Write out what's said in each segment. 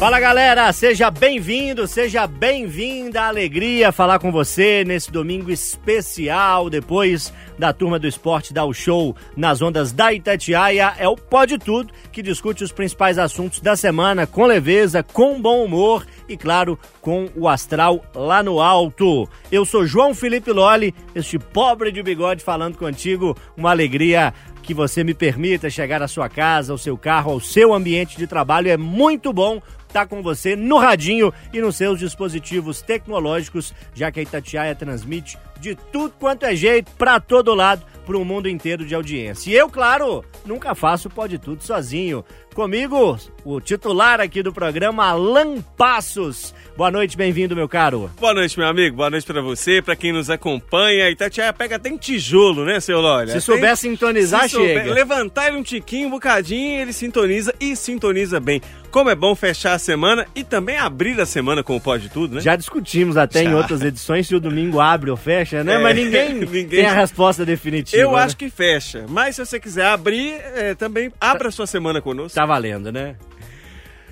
Fala galera, seja bem-vindo, seja bem-vinda. Alegria falar com você nesse domingo especial depois da turma do esporte dar o show nas ondas da Itatiaia. É o Pode Tudo que discute os principais assuntos da semana com leveza, com bom humor e, claro, com o astral lá no alto. Eu sou João Felipe Loli, este pobre de bigode falando contigo. Uma alegria que você me permita chegar à sua casa, ao seu carro, ao seu ambiente de trabalho. É muito bom estar com você no radinho e nos seus dispositivos tecnológicos, já que a Itatiaia transmite de tudo quanto é jeito, para todo lado, para o mundo inteiro de audiência. E eu, claro, nunca faço pode tudo sozinho. Comigo, o titular aqui do programa, Alan Passos. Boa noite, bem-vindo, meu caro. Boa noite, meu amigo. Boa noite para você, para quem nos acompanha. Itatiaia pega até em tijolo, né, seu Lória? Se souber sintonizar, Se souber, chega. Levantar ele um tiquinho, um bocadinho, ele sintoniza e sintoniza bem. Como é bom fechar a semana e também abrir a semana com o Pode Tudo, né? Já discutimos até Já. em outras edições se o domingo abre ou fecha, né? É, Mas ninguém, ninguém- tem a resposta definitiva. Eu né? acho que fecha. Mas se você quiser abrir, é, também abra a sua semana conosco. Tá valendo, né?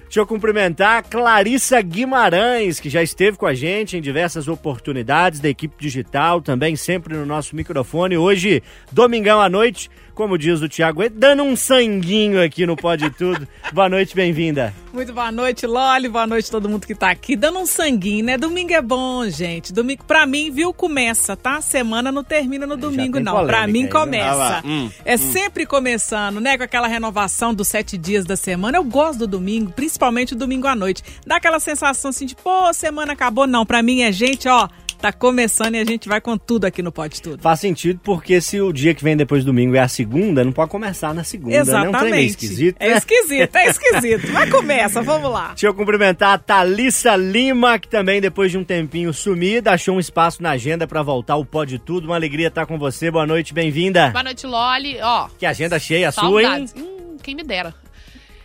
Deixa eu cumprimentar a Clarissa Guimarães, que já esteve com a gente em diversas oportunidades da equipe digital, também sempre no nosso microfone. Hoje, domingão à noite, como diz o Thiago, dando um sanguinho aqui no Pode Tudo. Boa noite, bem-vinda. Muito boa noite, Loli. Boa noite todo mundo que tá aqui. Dando um sanguinho, né? Domingo é bom, gente. Domingo, pra mim, viu, começa, tá? Semana não termina no domingo, não. polêmica Pra mim, aí, começa. Hum, é sempre começando, né? Com aquela renovação dos sete dias da semana. Eu gosto do domingo, principalmente o domingo à noite. Dá aquela sensação assim de, pô, semana acabou. Não, pra mim é gente, ó, tá começando e a gente vai com tudo aqui no Pode Tudo. Faz sentido porque se o dia que vem depois do domingo é a segunda, não pode começar na segunda, né? Um meio Exatamente. esquisito, É né? esquisito, é esquisito. Mas começa, vamos lá. Deixa eu cumprimentar a Thalissa Lima, que também depois de um tempinho sumida, achou um espaço na agenda pra voltar o Pode Tudo. Uma alegria estar com você. Boa noite, bem-vinda. Boa noite, Loli. Ó, Que agenda cheia a sua, hein? Hum, quem me dera.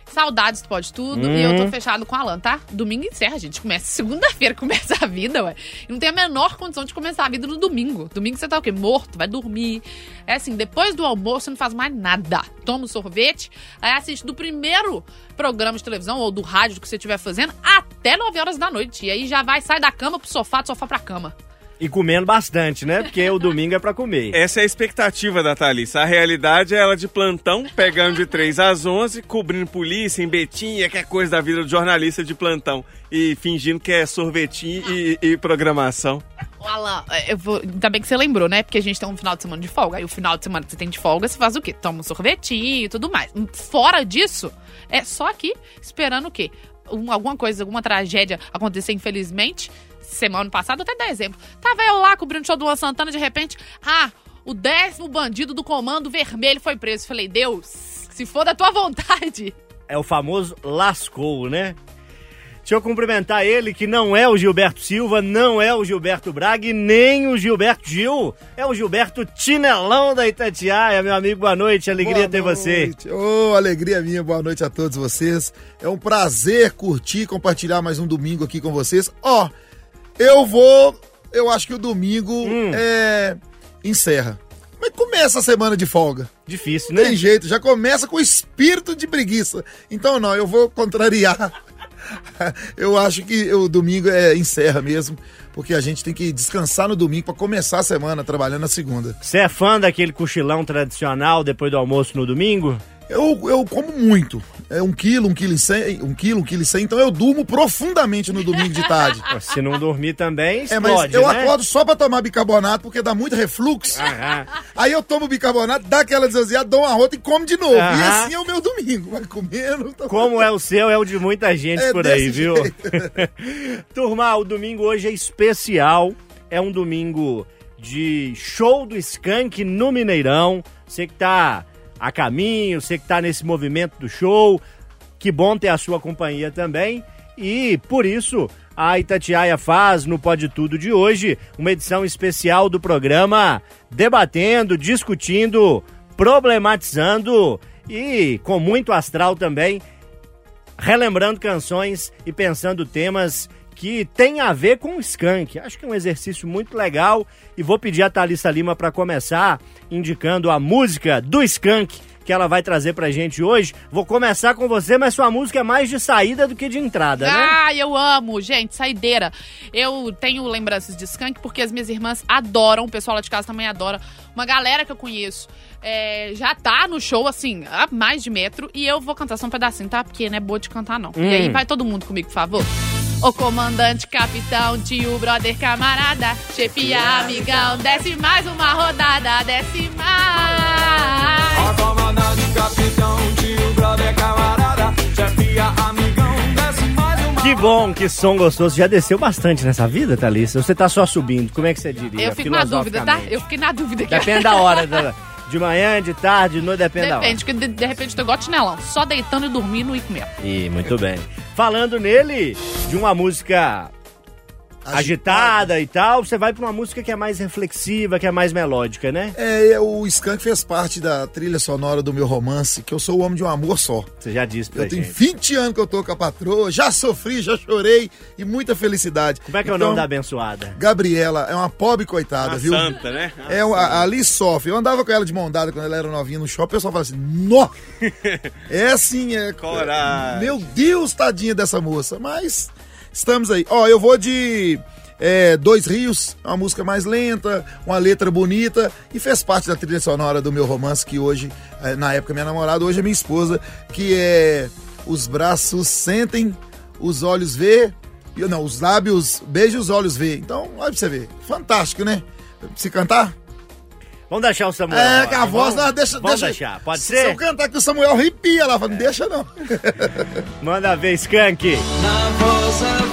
Saudades do Pode Tudo. Hum. E eu tô fechado com o Alan, tá? Domingo encerra, gente. Começa segunda-feira, começa a vida, ué. E não tem a menor condição de começar a vida no domingo. Domingo você tá o quê? Morto, vai dormir. É assim, depois do almoço você não faz mais nada. Toma um sorvete, aí assiste do primeiro programa de televisão ou do rádio que você estiver fazendo até 9 horas da noite. E aí já vai, sai da cama pro sofá, do sofá pra cama. E comendo bastante, né? Porque o domingo é pra comer. Essa é a expectativa da Thalissa. A realidade é ela de plantão, pegando de 3 às 11, cobrindo polícia, em Betinha, que é coisa da vida do jornalista de plantão. E fingindo que é sorvetinho e, e programação. Alan, é, eu vou, ainda bem que você lembrou, né? Porque a gente tem um final de semana de folga. Aí o final de semana que você tem de folga, você faz o quê? Toma um sorvetinho e tudo mais. Fora disso, é só aqui esperando o quê? Um- alguma coisa, alguma tragédia acontecer, infelizmente. Semana passada, até dar exemplo. Tava eu lá cobrindo o show do Luan Santana, de repente, ah, o décimo bandido do comando vermelho foi preso. Falei, Deus, se for da tua vontade. É o famoso lascou, né? Deixa eu cumprimentar ele, que não é o Gilberto Silva, não é o Gilberto Braga e nem o Gilberto Gil. É o Gilberto Tinelão da Itatiaia. Meu amigo, boa noite. Alegria Boa ter você. noite. Ô, alegria minha, boa noite a todos vocês. É um prazer curtir, compartilhar mais um domingo aqui com vocês. Ó, eu vou. Eu acho que o domingo Hum. é. encerra. Mas começa a semana de folga. Difícil, Não né? tem jeito, já começa com espírito de preguiça. Então, não, eu vou contrariar. eu acho que o domingo é encerra mesmo, porque a gente tem que descansar no domingo para começar a semana trabalhando na segunda. Você é fã daquele cochilão tradicional depois do almoço no domingo? Eu, eu como muito. É um quilo, um quilo e cem, um quilo, um quilo e cem. Então eu durmo profundamente no domingo de tarde. Se não dormir também, É, explode, mas eu né? acordo só pra tomar bicarbonato porque dá muito refluxo. Aham. Aí eu tomo bicarbonato, dá aquela desvaziada, dou uma rota e como de novo. E Aham. assim é o meu domingo. Vai comendo. tô- Como é o seu, é o de muita gente É por aí, viu? Turma, o domingo hoje é especial. É um domingo de show do Skank no Mineirão. Você que tá a caminho, você que tá nesse movimento do show. Que bom ter a sua companhia também. E por isso a Itatiaia faz no Pode Tudo de hoje uma edição especial do programa debatendo, discutindo, problematizando e com muito astral também relembrando canções e pensando temas que tem a ver com o skunk. Acho que é um exercício muito legal e vou pedir a Thalissa Lima para começar indicando a música do skunk que ela vai trazer pra gente hoje. Vou começar com você, mas sua música é mais de saída do que de entrada, né? Ah, eu amo, gente, saideira. Eu tenho lembranças de skunk porque as minhas irmãs adoram, o pessoal lá de casa também adora. Uma galera que eu conheço é, já tá no show, assim, a mais de metro, e eu vou cantar só um pedacinho, tá? Porque não é boa de cantar, não. Hum. E aí vai todo mundo comigo, por favor. Ô comandante, capitão, tio, brother, camarada, chefia, amigão, desce mais uma rodada, desce mais. comandante, capitão, tio, brother, camarada, chefia, amigão, desce mais uma. Que bom, que som gostoso. Já desceu bastante nessa vida, Thalissa? Você tá só subindo, como é que você diria? Eu fico na dúvida, tá? Eu fiquei na dúvida aqui. Depende da hora, da- de manhã, de tarde, de noite, depende, da hora. Depende, porque de, de repente eu tô igual chinelão, só deitando e dormindo e comendo. Ih, muito bem. Falando nele, de uma música agitada e tal, você vai pra uma música que é mais reflexiva, que é mais melódica, né? É, o Skank fez parte da trilha sonora do meu romance, que eu sou o homem de um amor só. Você já disse pra Eu tenho gente. 20 anos que eu tô com a patroa, já sofri, já chorei e muita felicidade. Como é que é o Então, nome da abençoada? Gabriela é uma pobre coitada, Uma viu? santa, né? É, uma- ali sofre. Eu andava com ela de mão dada quando ela era novinha no shopping, o pessoal fala assim, nó! É assim, é... Coragem. Meu Deus, tadinha dessa moça. Mas estamos aí. Ó, eu vou de é, Dois Rios, uma música mais lenta, uma letra bonita e fez parte da trilha sonora do meu romance, que hoje, é, na época minha namorada, hoje é minha esposa, que é Os braços sentem, os olhos vê, e- não, os lábios beijam, os olhos vê. Então, olha pra você ver. Fantástico, né? Se cantar? Vamos deixar o Samuel. É, agora. que a voz, Vamos- não, deixa, Vamos deixa. deixar, pode Se eu ser? cantar que o Samuel arrepia lá, fala, não deixa não. Manda ver, Skank. Na vossa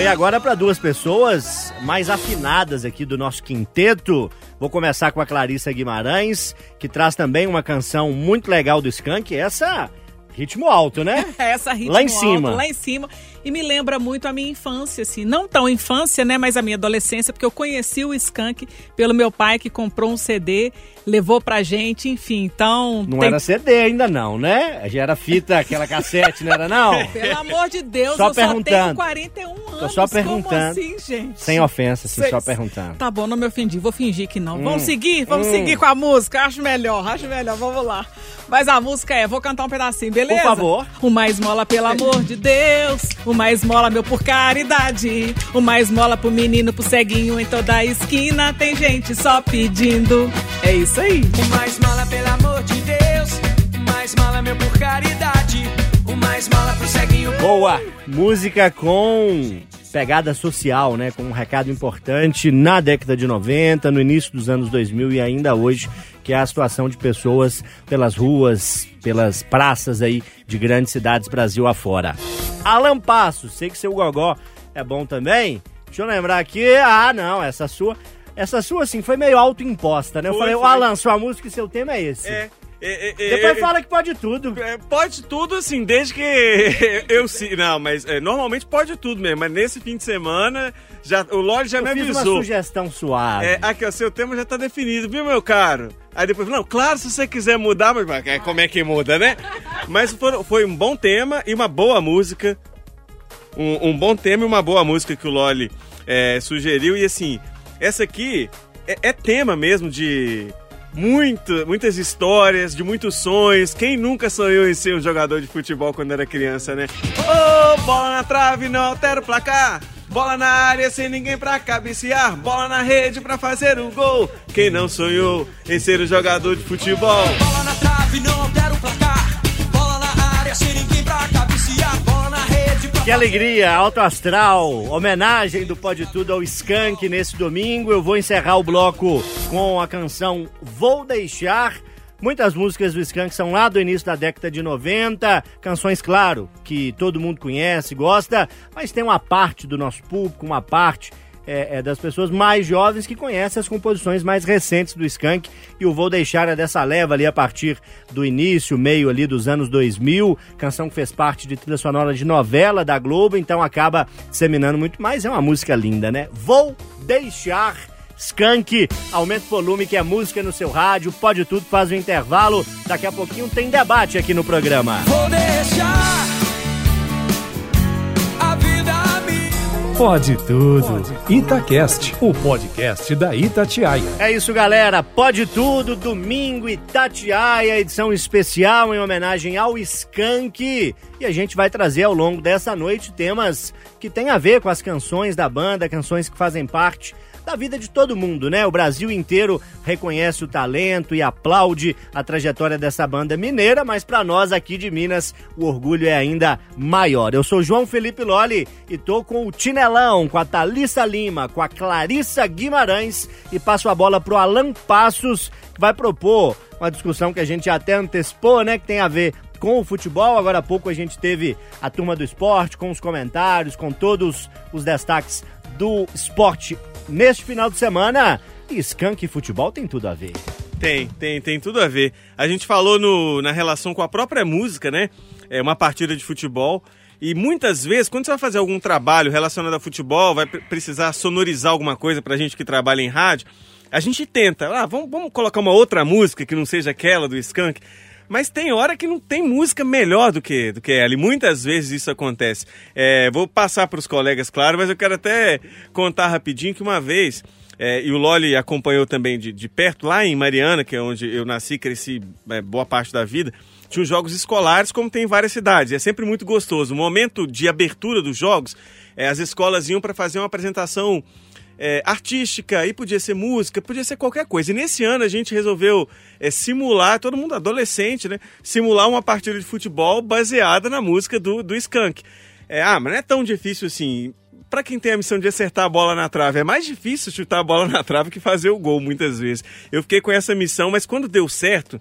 e agora para duas pessoas mais afinadas aqui do nosso quinteto. Vou começar com a Clarissa Guimarães, que traz também uma canção muito legal do Skank. Essa, ritmo alto, né? Essa ritmo Lá em alto, cima. lá em cima. E me lembra muito a minha infância, assim. Não tão infância, né? Mas a minha adolescência, porque eu conheci o Skank pelo meu pai, que comprou um CD, levou pra gente, enfim. Então. Não tem- era CD ainda não, né? Já era fita, aquela cassete, não era não? Pelo amor de Deus, Só eu só tenho perguntando. 41 anos. Tô só perguntando. Como assim, gente? Sem ofensa, assim, Sei- só perguntando. Tá bom, não me ofendi. Vou fingir que não. Vamos Hum. seguir? Vamos Hum. seguir com a música. Acho melhor, acho melhor. Vamos lá. Mas a música é, vou cantar um pedacinho, beleza? Por favor. Uma esmola, pelo amor de Deus. Uma esmola, meu, por caridade. Uma esmola pro menino, pro ceguinho. Em toda a esquina tem gente só pedindo. É isso aí. O mais mala, pelo amor de Deus. O mais mala, meu, por caridade. O mais mala pro ceguinho. Boa! Música com pegada social, né? Com um recado importante na década de 90, no início dos anos 2000 e ainda hoje, que é a situação de pessoas pelas ruas, pelas praças aí de grandes cidades Brasil afora. Alan Passo, sei que seu gogó é bom também. Deixa eu lembrar aqui. Ah, não, essa sua. Essa sua, assim, foi meio autoimposta, né? Eu Foi, falei, ô foi. Alan, sua música e seu tema é esse. É. é, é, é, Depois é, fala que pode tudo. É, pode tudo, assim, desde que eu se. Não, mas é, normalmente pode tudo mesmo. Mas nesse fim de semana, já, o Lorde já Eu me fiz uma avisou. sugestão suave. É, aqui, ó, seu tema já tá definido, viu, meu caro? Aí depois, não, claro, se você quiser mudar, mas como é que muda, né? Mas foi, foi um bom tema e uma boa música. Um, um bom tema e uma boa música que o Loli sugeriu. E assim, essa aqui é tema mesmo de muito, muitas histórias, de muitos sonhos. Quem nunca sonhou em ser um jogador de futebol quando era criança, né? Ô, bola na trave, não altera o placar. Bola na área sem ninguém pra cabecear. Bola na rede pra fazer um gol. Quem não sonhou em ser um jogador de futebol? Bola na trave, não altera o placar. Bola na área, sem ninguém pra cabecear. Que alegria, alto astral, homenagem do Pode Tudo ao Skank nesse domingo. Eu vou encerrar o bloco com a canção Vou Deixar. Muitas músicas do Skank são lá do início da década de 90, canções, claro, que todo mundo conhece, gosta, mas tem uma parte do nosso público, uma parte é, é, das pessoas mais jovens que conhecem as composições mais recentes do Skank e o Vou Deixar é dessa leva ali a partir do início, meio ali dos anos 2000, canção que fez parte de trilha sonora de novela da Globo, então acaba disseminando muito mais, é uma música linda, né? Vou Deixar Skank. Aumenta o volume que é música no seu rádio, pode tudo, faz o intervalo. Daqui a pouquinho tem debate aqui no programa. Vou deixar a vida. Pode tudo. Itacast, o podcast da Itatiaia. É isso, galera. Pode tudo, domingo Itatiaia, edição especial em homenagem ao Skank. E a gente vai trazer ao longo dessa noite temas que têm a ver com as canções da banda, canções que fazem parte da vida de todo mundo, né? O Brasil inteiro reconhece o talento e aplaude a trajetória dessa banda mineira, mas para nós aqui de Minas o orgulho é ainda maior. Eu sou João Felipe Loli e tô com o Tinelão, com a Thalissa Lima, com a Clarissa Guimarães e passo a bola pro Alan Passos, que vai propor uma discussão que a gente até antecipou, né, que tem a ver com o futebol. Agora há pouco a gente teve a turma do esporte com os comentários, com todos os destaques do esporte neste final de semana. Skank e futebol tem tudo a ver. Tem, tem, tem tudo a ver. A gente falou no, na relação com a própria música, né? É uma partida de futebol. E muitas vezes, quando você vai fazer algum trabalho relacionado a futebol, vai pre- precisar sonorizar alguma coisa pra gente que trabalha em rádio, a gente tenta, ah, vamos, vamos colocar uma outra música que não seja aquela do Skank. Mas tem hora que não tem música melhor do que, do que ela, e muitas vezes isso acontece. É, vou passar para os colegas, claro, mas eu quero até contar rapidinho que uma vez, é, e o Loli acompanhou também de, de perto, lá em Mariana, que é onde eu nasci e cresci é, boa parte da vida, tinha os jogos escolares, como tem em várias cidades. É sempre muito gostoso. O momento de abertura dos jogos, é, as escolas iam para fazer uma apresentação é, artística, e podia ser música, podia ser qualquer coisa. E nesse ano a gente resolveu é, simular, todo mundo adolescente, né? Simular uma partida de futebol baseada na música do, do Skank. É, ah, mas não é tão difícil assim. Pra quem tem a missão de acertar a bola na trave, é mais difícil chutar a bola na trave que fazer o gol, muitas vezes. Eu fiquei com essa missão, mas quando deu certo,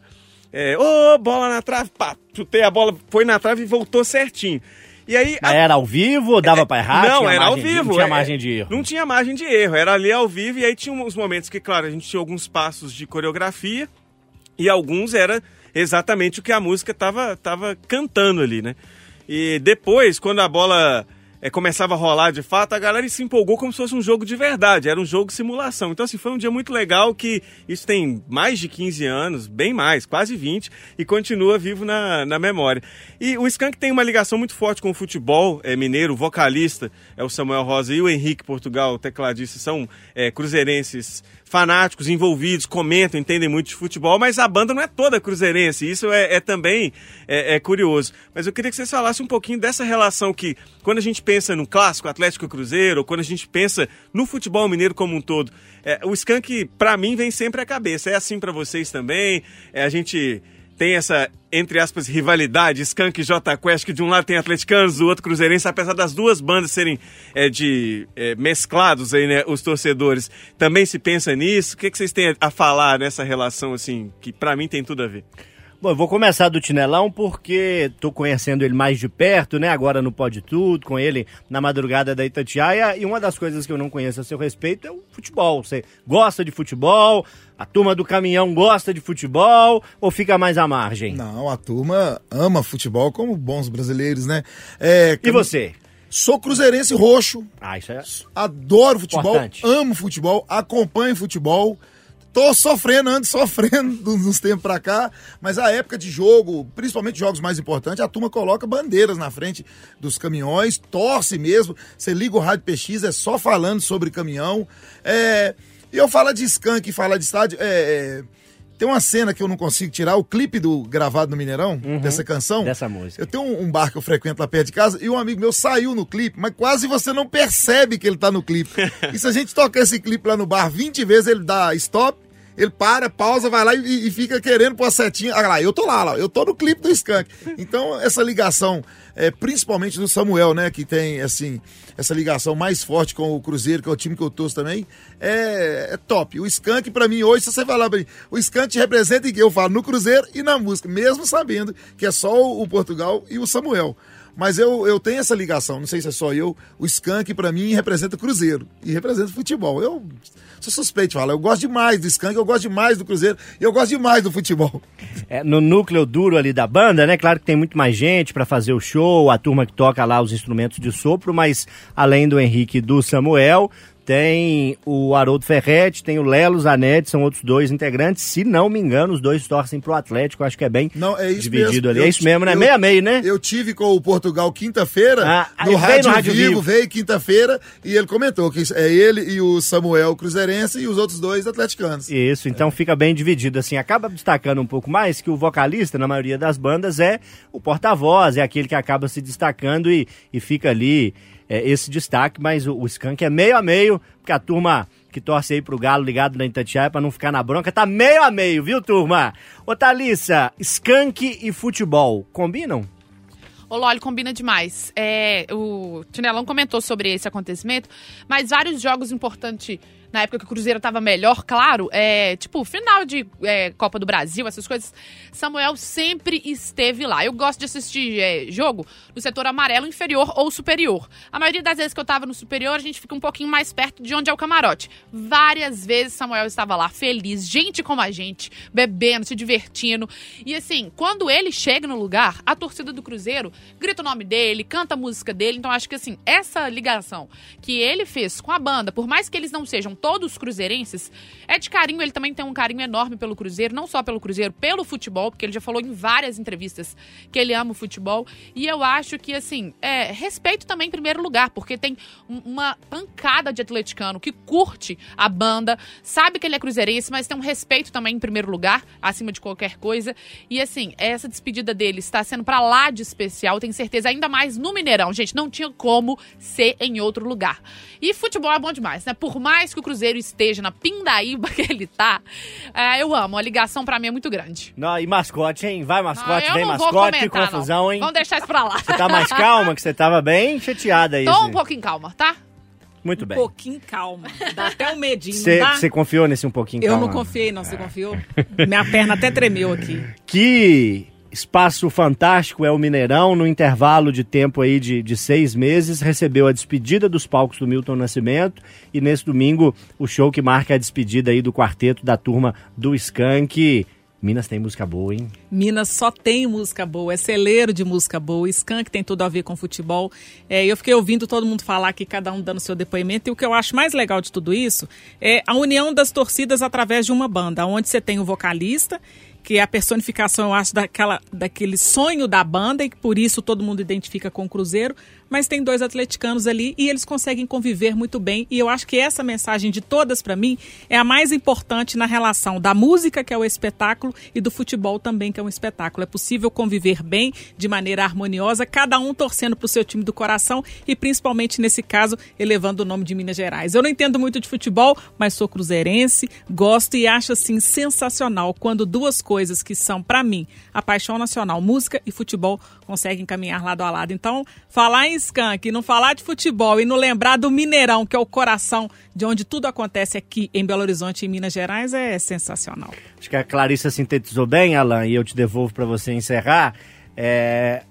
é, ô, bola na trave, pá, chutei a bola, foi na trave e voltou certinho. E aí, a- era ao vivo dava pra errar? não, era ao margem de- vivo. Não tinha é, margem de erro. Não tinha margem de erro, era ali ao vivo. E aí tinha uns momentos que, claro, a gente tinha alguns passos de coreografia e alguns era exatamente o que a música tava, tava cantando ali, né? E depois, quando a bola é, começava a rolar de fato, a galera se empolgou como se fosse um jogo de verdade, era um jogo simulação. Então, assim, foi um dia muito legal que isso tem mais de 15 anos, bem mais, quase 20, e continua vivo na, na memória. E o Skank tem uma ligação muito forte com o futebol é, mineiro, o vocalista é o Samuel Rosa e o Henrique Portugal, tecladista, são é, cruzeirenses fanáticos, envolvidos, comentam, entendem muito de futebol, mas a banda não é toda cruzeirense, isso é, é também é, é curioso. Mas eu queria que vocês falassem um pouquinho dessa relação que, quando a gente pensa no clássico Atlético Cruzeiro, ou quando a gente pensa no futebol mineiro como um todo, é, o Skank, pra mim, vem sempre à cabeça. É assim pra vocês também? É, a gente tem essa, entre aspas, rivalidade, Skank e J Quest, que de um lado tem atleticanos, do outro cruzeirense, apesar das duas bandas serem é, de é, mesclados aí, né, os torcedores. Também se pensa nisso? O que, que vocês têm a falar nessa relação, assim, que pra mim tem tudo a ver? Bom, eu vou começar do Tinelão porque tô conhecendo ele mais de perto, né? Agora no Pode Tudo, com ele na madrugada da Itatiaia. E uma das coisas que eu não conheço a seu respeito é o futebol. Você gosta de futebol? A turma do caminhão gosta de futebol? Ou fica mais à margem? Não, a turma ama futebol como bons brasileiros, né? É, E você? Sou cruzeirense roxo, Ah, isso é. adoro futebol, Importante. amo futebol, acompanho futebol. Tô sofrendo, ando sofrendo uns tempos pra cá, mas a época de jogo, principalmente jogos mais importantes, a turma coloca bandeiras na frente dos caminhões, torce mesmo. Você liga o rádio PX, é só falando sobre caminhão. É, e eu falo de skunk, falar de estádio. é, é, tem uma cena que eu não consigo tirar, o clipe do gravado no Mineirão, dessa canção. Uhum. Dessa música. Eu tenho um, um bar que eu frequento lá perto de casa e um amigo meu saiu no clipe, mas quase você não percebe que ele tá no clipe. e se a gente tocar esse clipe lá no bar 20 vezes, ele dá stop, ele para, pausa, vai lá e, e fica querendo pôr a setinha. Ah, lá, eu tô lá, lá, eu tô no clipe do Skank. Então, essa ligação, é, principalmente do Samuel, né, que tem, assim, essa ligação mais forte com o Cruzeiro, que é o time que eu torço também, é, é top. O Skank, pra mim, hoje, se você falar pra mim, o Skank representa em que eu falo no Cruzeiro e na música, mesmo sabendo que é só o Portugal e o Samuel. Mas eu, eu tenho essa ligação, não sei se é só eu. O Skank, pra mim, representa Cruzeiro e representa futebol. Eu sou suspeito de falar. Eu gosto demais do Skank, eu gosto demais do Cruzeiro e eu gosto demais do futebol. É, no núcleo duro ali da banda, né? Claro que tem muito mais gente pra fazer o show, a turma que toca lá os instrumentos de sopro, mas além do Henrique e do Samuel, Tem o Haroldo Ferretti, tem o Lelo Zanetti, são outros dois integrantes. Se não me engano, os dois torcem pro Atlético, acho que é bem Não, é dividido mesmo. ali. Eu é isso mesmo, né? eu- Meio a meio, né? Eu tive com o Portugal quinta-feira, Ah, no, rádio no Rádio Vivo, Vivo. veio quinta-feira, e ele comentou que é ele e o Samuel Cruzeirense e os outros dois atleticanos. Isso, então fica bem dividido. Assim, acaba destacando um pouco mais que o vocalista, na maioria das bandas, é o porta-voz, é aquele que acaba se destacando e, e fica ali é, esse destaque, mas o, o Skank é meio a meio, porque a turma que torce aí pro Galo ligado na Itatiaia pra não ficar na bronca, tá meio a meio, viu, turma? Ô, Thalissa, Skank e futebol, combinam? Ô, Loli, combina demais. É, o Tinelão comentou sobre esse acontecimento, mas vários jogos importantes na época que o Cruzeiro tava melhor, claro, é, tipo, final de é, Copa do Brasil, essas coisas, Samuel sempre esteve lá. Eu gosto de assistir é, jogo no setor amarelo inferior ou superior. A maioria das vezes que eu tava no superior, a gente fica um pouquinho mais perto de onde é o camarote. Várias vezes Samuel estava lá, feliz, gente como a gente, bebendo, se divertindo. E assim, quando ele chega no lugar, a torcida do Cruzeiro grita o nome dele, canta a música dele. Então acho que assim, essa ligação que ele fez com a banda, por mais que eles não sejam todos cruzeirenses, é de carinho. Ele também tem um carinho enorme pelo Cruzeiro, não só pelo Cruzeiro, pelo futebol, porque ele já falou em várias entrevistas que ele ama o futebol. E eu acho que, assim, é, respeito também em primeiro lugar, porque tem um- uma pancada de atleticano que curte a banda, sabe que ele é cruzeirense, mas tem um respeito também em primeiro lugar, acima de qualquer coisa. E, assim, essa despedida dele está sendo pra lá de especial, tenho certeza, ainda mais no Mineirão. Gente, não tinha como ser em outro lugar. E futebol é bom demais, né? Por mais que o Cruzeiro esteja na pindaíba que ele tá, é, eu amo. A ligação pra mim é muito grande. Não, e mascote, hein? Vai, mascote, Ah, eu vem, não vou mascote, que confusão, não. hein? Vamos deixar isso pra lá. Você tá mais calma, que você tava bem chateada aí. Tô um pouquinho calma, tá? Muito Um bem. pouquinho calma. Dá até um medinho, Você você confiou nesse um pouquinho Eu calma? não confiei, não. Você confiou? Minha perna até tremeu aqui. Que espaço fantástico é o Mineirão, no intervalo de tempo aí de, de seis meses, recebeu a despedida dos palcos do Milton Nascimento e nesse domingo o show que marca a despedida aí do quarteto da turma do Skank. Minas tem música boa, hein? Minas só tem música boa, é celeiro de música boa. Skank tem tudo a ver com futebol. É, eu fiquei ouvindo todo mundo falar aqui, cada um dando seu depoimento. E o que eu acho mais legal de tudo isso é a união das torcidas através de uma banda, onde você tem o vocalista, que é a personificação, eu acho, daquela, daquele sonho da banda, e que por isso todo mundo identifica com o Cruzeiro. Mas tem dois atleticanos ali e eles conseguem conviver muito bem. E eu acho que essa mensagem de todas, para mim, é a mais importante na relação da música, que é o espetáculo, e do futebol também, que é um espetáculo. É possível conviver bem, de maneira harmoniosa, cada um torcendo para o seu time do coração e, principalmente nesse caso, elevando o nome de Minas Gerais. Eu não entendo muito de futebol, mas sou cruzeirense, gosto e acho assim sensacional quando duas coisas que são, para mim, a paixão nacional, música e futebol, conseguem caminhar lado a lado. Então, falar em skunk, não falar de futebol e não lembrar do Mineirão, que é o coração de onde tudo acontece aqui em Belo Horizonte, em Minas Gerais, é sensacional. Acho que a Clarissa sintetizou bem, Alan, e eu te devolvo para você encerrar. É...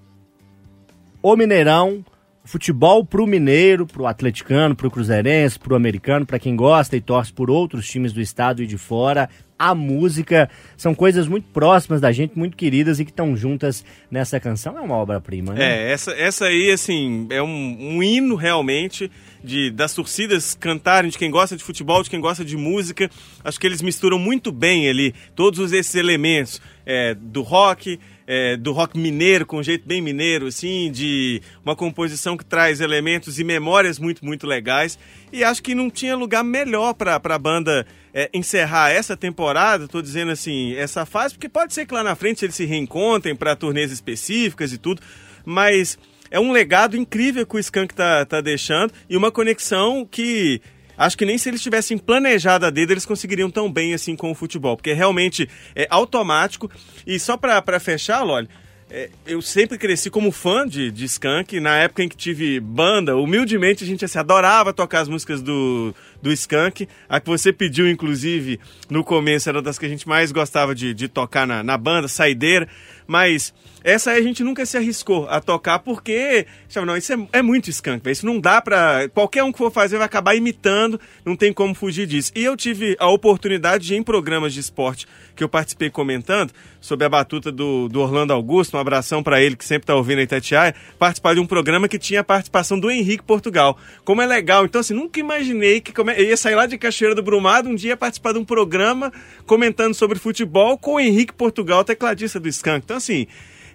O Mineirão, futebol pro mineiro, pro atleticano, pro cruzeirense, pro americano, para quem gosta e torce por outros times do estado e de fora. A música são coisas muito próximas da gente, muito queridas e que estão juntas nessa canção. É uma obra-prima, né? É, essa, essa aí, assim, é um, um hino realmente de, das torcidas cantarem, de quem gosta de futebol, de quem gosta de música. Acho que eles misturam muito bem ali todos esses elementos é, do rock, é, do rock mineiro, com um jeito bem mineiro, assim, de uma composição que traz elementos e memórias muito, muito legais. E acho que não tinha lugar melhor para a banda é, encerrar essa temporada, tô dizendo assim, essa fase, porque pode ser que lá na frente eles se reencontrem para turnês específicas e tudo, mas é um legado incrível que o Skank tá, tá deixando e uma conexão que acho que nem se eles tivessem planejado a dedo eles conseguiriam tão bem assim com o futebol, porque realmente é automático. E só para fechar, Loli, é, eu sempre cresci como fã de, de Skank. Na época em que tive banda, humildemente a gente assim, adorava tocar as músicas do, do Skank. A que você pediu, inclusive, no começo era das que a gente mais gostava de, de tocar na, na banda, Saideira. Mas Essa aí a gente nunca se arriscou a tocar porque, chama, não, isso é, é muito skunk, véio. isso não dá pra. Qualquer um que for fazer vai acabar imitando, não tem como fugir disso. E eu tive a oportunidade de, em programas de esporte que eu participei comentando, sobre a batuta do, do Orlando Augusto, um abração para ele que sempre tá ouvindo a Itatiaia, participar de um programa que tinha a participação do Henrique Portugal. Como é legal. Então, assim, nunca imaginei que. Eu ia sair lá de Cachoeira do Brumado um dia participar de um programa comentando sobre futebol com o Henrique Portugal, tecladista do Skank. Então, assim,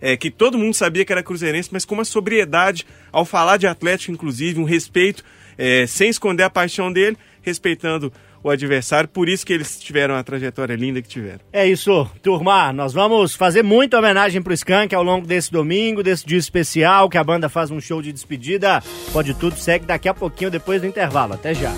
é, que todo mundo sabia que era cruzeirense, mas com uma sobriedade ao falar de Atlético, inclusive, um respeito, é, sem esconder a paixão dele, respeitando o adversário, por isso que eles tiveram a trajetória linda que tiveram. É isso, turma. Nós vamos fazer muita homenagem pro Skank ao longo desse domingo, desse dia especial, que a banda faz um show de despedida. Pode tudo, segue daqui a pouquinho depois do intervalo. Até já.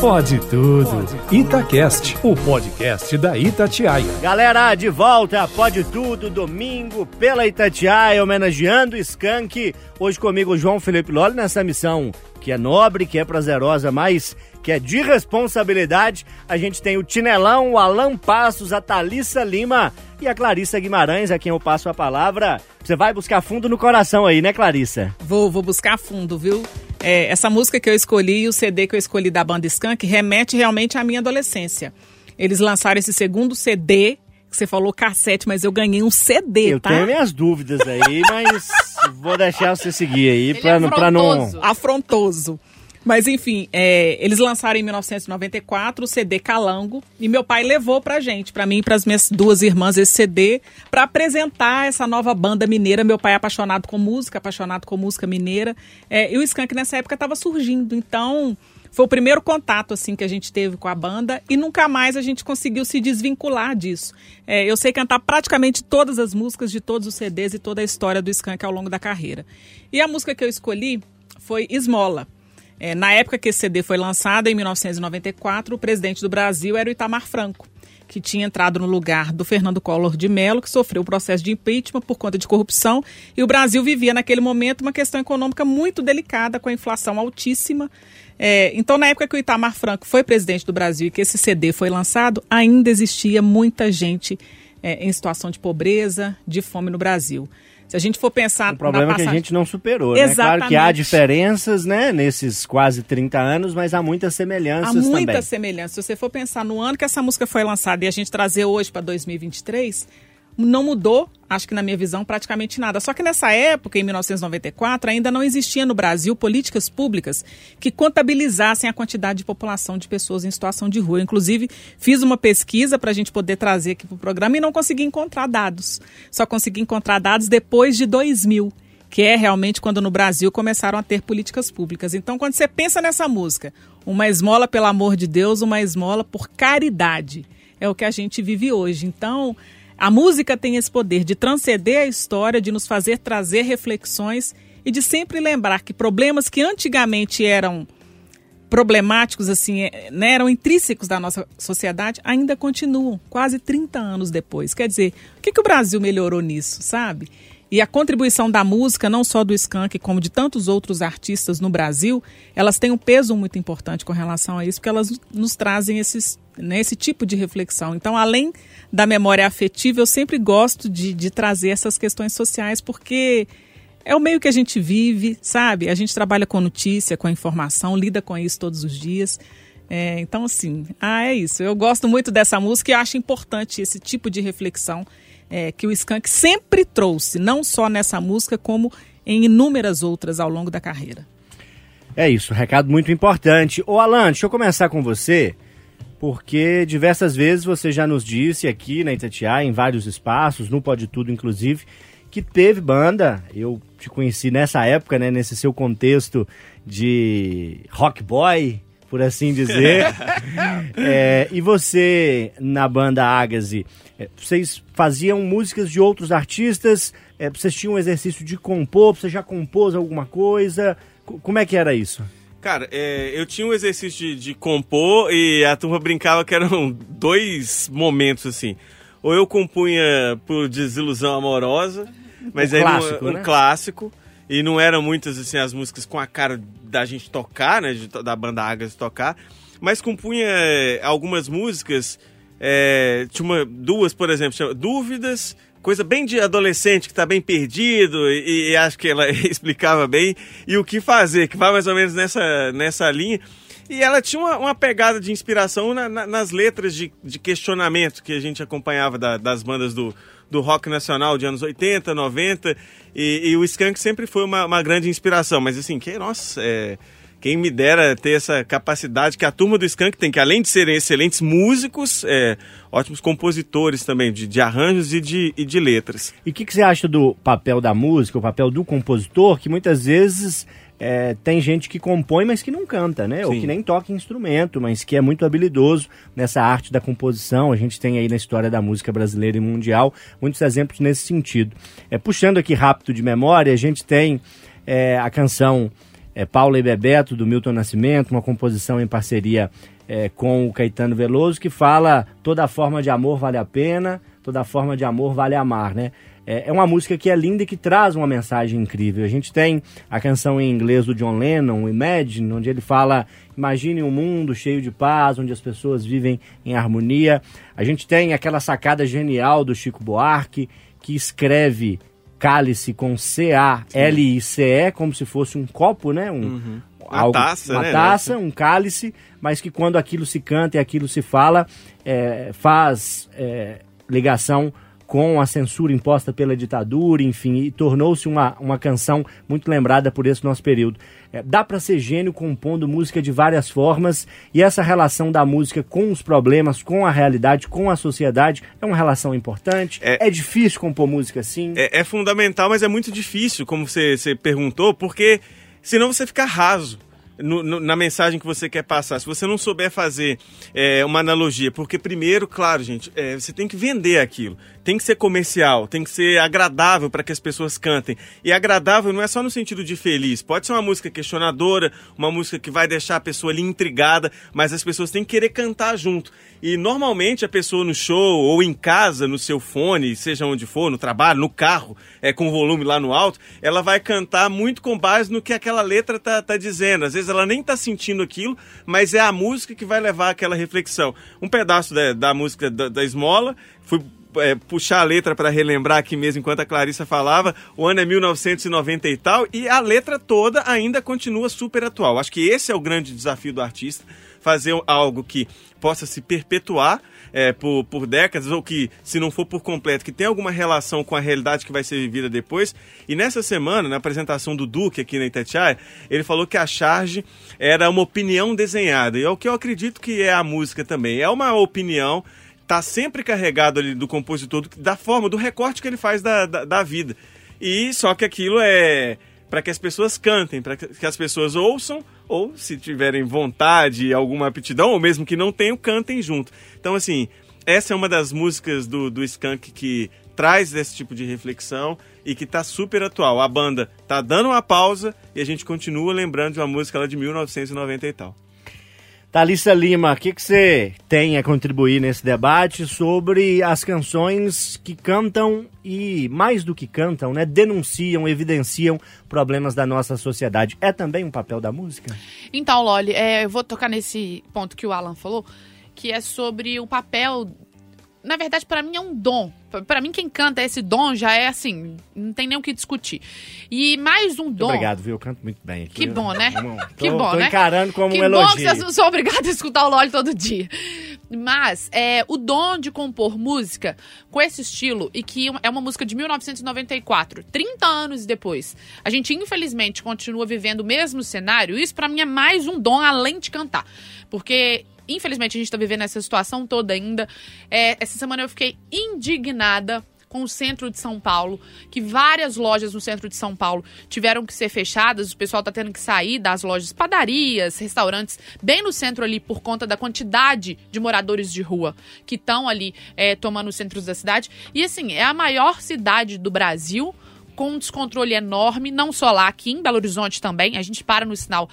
Pode tudo. Itacast, o podcast da Itatiaia. Galera, de volta, pode tudo, domingo, pela Itatiaia, homenageando o Skank. Hoje comigo o João Felipe Loli nessa missão que é nobre, que é prazerosa, mas que é de responsabilidade. A gente tem o Tinelão, o Alan Passos, a Thalissa Lima e a Clarissa Guimarães, a quem eu passo a palavra. Você vai buscar fundo no coração aí, né, Clarissa? Vou, vou buscar fundo, viu? É, essa música que eu escolhi e o CD que eu escolhi da banda Skank remete realmente à minha adolescência. Eles lançaram esse segundo CD, que você falou cassete, mas eu ganhei um CD, eu tá? tenho minhas dúvidas aí, mas vou deixar você seguir aí pra, é pra não. afrontoso. Mas enfim, é, eles lançaram em 1994 o CD Calango e meu pai levou pra gente, pra mim e pras minhas duas irmãs esse CD pra apresentar essa nova banda mineira. Meu pai é apaixonado com música, apaixonado com música mineira. É, e o Skank nessa época estava surgindo, então foi o primeiro contato assim que a gente teve com a banda e nunca mais a gente conseguiu se desvincular disso. É, eu sei cantar praticamente todas as músicas de todos os CDs e toda a história do Skank ao longo da carreira. E a música que eu escolhi foi Esmola. É, na época que esse CD foi lançado, em 1994, o presidente do Brasil era o Itamar Franco, que tinha entrado no lugar do Fernando Collor de Mello, que sofreu o processo de impeachment por conta de corrupção, e o Brasil vivia naquele momento uma questão econômica muito delicada, com a inflação altíssima. É, então, na época que o Itamar Franco foi presidente do Brasil e que esse CD foi lançado, ainda existia muita gente é, em situação de pobreza, de fome no Brasil. Se a gente for pensar O problema na é que a passagem- gente não superou, né? Claro que há diferenças, né, nesses quase 30 anos, mas há muitas Há semelhanças muita também. semelhança. Se você for pensar no ano que essa música foi lançada e a gente trazer hoje para 2023, não mudou, acho que na minha visão, praticamente nada. Só que nessa época, em 1994, ainda não existia no Brasil políticas públicas que contabilizassem a quantidade de população de pessoas em situação de rua. Inclusive, fiz uma pesquisa para a gente poder trazer aqui para o programa e não consegui encontrar dados. Só consegui encontrar dados depois de 2000 que é realmente quando no Brasil começaram a ter políticas públicas. Então, quando você pensa nessa música, uma esmola pelo amor de Deus, uma esmola por caridade, é o que a gente vive hoje. Então, a música tem esse poder de transcender a história, de nos fazer trazer reflexões e de sempre lembrar que problemas que antigamente eram problemáticos, assim, é, né, eram intrínsecos da nossa sociedade, ainda continuam, quase 30 anos depois. Quer dizer, o que, que o Brasil melhorou nisso, sabe? E a contribuição da música, não só do Skank, como de tantos outros artistas no Brasil, elas têm um peso muito importante com relação a isso, porque elas nos trazem esses, né, esse tipo de reflexão. Então, além da memória afetiva, eu sempre gosto de, de trazer essas questões sociais, porque é o meio que a gente vive, sabe? A gente trabalha com notícia, com informação, lida com isso todos os dias. É, então, assim, ah, é isso. Eu gosto muito dessa música e acho importante esse tipo de reflexão é, que o Skank sempre trouxe, não só nessa música, como em inúmeras outras ao longo da carreira. É isso, recado muito importante. Ô Alan, deixa eu começar com você, porque diversas vezes você já nos disse aqui na Itatiaia, em vários espaços, no Pode Tudo inclusive, que teve banda. Eu te conheci nessa época, né, nesse seu contexto de rock boy, por assim dizer. É, e você, na banda Agaze, é, vocês faziam músicas de outros artistas? É, vocês tinham um exercício de compor? Você já compôs alguma coisa? Co- Como é que era isso? Cara, é, eu tinha um exercício de, de compor e a turma brincava que eram dois momentos assim. Ou eu compunha por desilusão amorosa, mas Um aí não- clássico, um né? clássico. E não eram muitas assim as músicas com a cara da gente tocar, né, de da banda Águas tocar, mas compunha é, algumas músicas. é, tinha uma, duas, por exemplo, chama Dúvidas, coisa bem de adolescente que tá bem perdido e, e acho que ela explicava bem e o que fazer, que vai mais ou menos nessa, nessa linha. E ela tinha uma, uma pegada de inspiração na- na- nas letras de, de questionamento que a gente acompanhava da- das bandas do, do rock nacional de anos 80, 90. E, e o Skank sempre foi uma, uma grande inspiração. Mas assim, que, nossa, é, quem me dera ter essa capacidade que a turma do Skank tem, que além de serem excelentes músicos, é, ótimos compositores também, de, de arranjos e de, e de letras. E o que, que você acha do papel da música, o papel do compositor, que muitas vezes é, tem gente que compõe, mas que não canta, né? Ou Sim. que nem toca instrumento, mas que é muito habilidoso nessa arte da composição. A gente tem aí na história da música brasileira e mundial muitos exemplos nesse sentido. É, puxando aqui rápido de memória, a gente tem é, a canção é, Paula e Bebeto, do Milton Nascimento, uma composição em parceria é, com o Caetano Veloso, que fala toda forma de amor vale a pena, toda forma de amor vale amar, né? É é uma música que é linda e que traz uma mensagem incrível. A gente tem a canção em inglês do John Lennon, Imagine, onde ele fala: Imagine um mundo cheio de paz, onde as pessoas vivem em harmonia. A gente tem aquela sacada genial do Chico Buarque, que escreve cálice com C-A-L-I-C-E, como se fosse um copo, né? Um, Uma taça, uma né? taça, um cálice, mas que quando aquilo se canta e aquilo se fala, é, faz é, ligação com a censura imposta pela ditadura, enfim, e tornou-se uma, uma canção muito lembrada por esse nosso período. É, dá para ser gênio compondo música de várias formas, e essa relação da música com os problemas, com a realidade, com a sociedade, é uma relação importante. É, É- difícil compor música assim. É, é fundamental, mas é muito difícil, como você, você perguntou, porque senão você fica raso. No- no- na mensagem que você quer passar, se você não souber fazer é, uma analogia, porque primeiro, claro, gente, é, você tem que vender aquilo, tem que ser comercial, tem que ser agradável para que as pessoas cantem. E agradável não é só no sentido de feliz, pode ser uma música questionadora, uma música que vai deixar a pessoa ali intrigada, mas as pessoas têm que querer cantar junto. E normalmente a pessoa no show ou em casa, no seu fone, seja onde for, no trabalho, no carro, é, com o volume lá no alto, ela vai cantar muito com base no que aquela letra tá, tá dizendo. Às vezes ela nem tá sentindo aquilo, mas é a música que vai levar aquela reflexão. Um pedaço da, da música da, da Esmola, fui é, puxar a letra para relembrar aqui mesmo enquanto a Clarissa falava, o ano é 1990 e tal, e a letra toda ainda continua super atual. Acho que esse é o grande desafio do artista, fazer algo que possa se perpetuar é, por, por décadas, ou que, se não for por completo, que tenha alguma relação com a realidade que vai ser vivida depois. E nessa semana, na apresentação do Duque aqui na Itatiaia, ele falou que a charge era uma opinião desenhada, e é o que eu acredito que é a música também. É uma opinião tá sempre carregado ali do compositor, da forma, do recorte que ele faz da, da, da vida. E só que aquilo é para que as pessoas cantem, para que as pessoas ouçam, ou se tiverem vontade, alguma aptidão, ou mesmo que não tenham, cantem junto. Então, assim, essa é uma das músicas do, do Skank que traz esse tipo de reflexão e que tá super atual. A banda tá dando uma pausa e a gente continua lembrando de uma música lá de 1990 e tal. Thalissa Lima, o que, você tem a contribuir nesse debate sobre as canções que cantam e, mais do que cantam, né, denunciam, evidenciam problemas da nossa sociedade? É também um papel da música? Então, Loli, é, eu vou tocar nesse ponto que o Alan falou, que é sobre o papel. Na verdade, pra mim é um dom. Pra- Pra mim, quem canta esse dom já é assim, não tem nem o que discutir. E mais um Muito dom. obrigado, viu? Eu canto muito bem aqui. Que bom, né? Que bom, tô né? encarando como que um bom elogio. que vocês não são obrigados a escutar o Loli todo dia. Mas é, o dom de compor música com esse estilo, e que é uma música de 1994, 30 anos depois, a gente infelizmente continua vivendo o mesmo cenário, isso pra mim é mais um dom além de cantar. Porque infelizmente a gente tá vivendo essa situação toda ainda. É, essa semana eu fiquei indignada com o centro de São Paulo, que várias lojas no centro de São Paulo tiveram que ser fechadas, o pessoal tá tendo que sair das lojas, padarias, restaurantes, bem no centro ali, por conta da quantidade de moradores de rua que estão ali é, tomando os centros da cidade. E assim, é a maior cidade do Brasil, com um descontrole enorme, não só lá, aqui em Belo Horizonte também. A gente para no sinal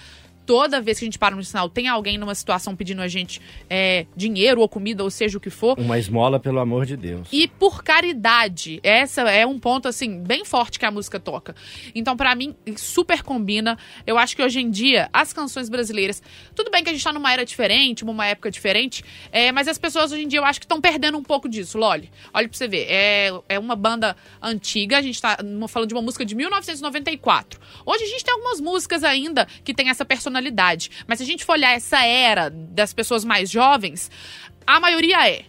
Toda vez que a gente para no sinal, tem alguém numa situação pedindo a gente é, dinheiro ou comida, ou seja o que for. Uma esmola, pelo amor de Deus. E por caridade. Essa é um ponto, assim, bem forte que a música toca. Então, pra mim, super combina. Eu acho que hoje em dia, as canções brasileiras. Tudo bem que a gente tá numa era diferente, uma época diferente, é, mas as pessoas hoje em dia eu acho que estão perdendo um pouco disso, Loli. Olha pra você ver. É, é uma banda antiga, a gente tá numa- falando de uma música de 1994. Hoje a gente tem algumas músicas ainda que tem essa personalidade. Mas se a gente for olhar essa era das pessoas mais jovens, a maioria é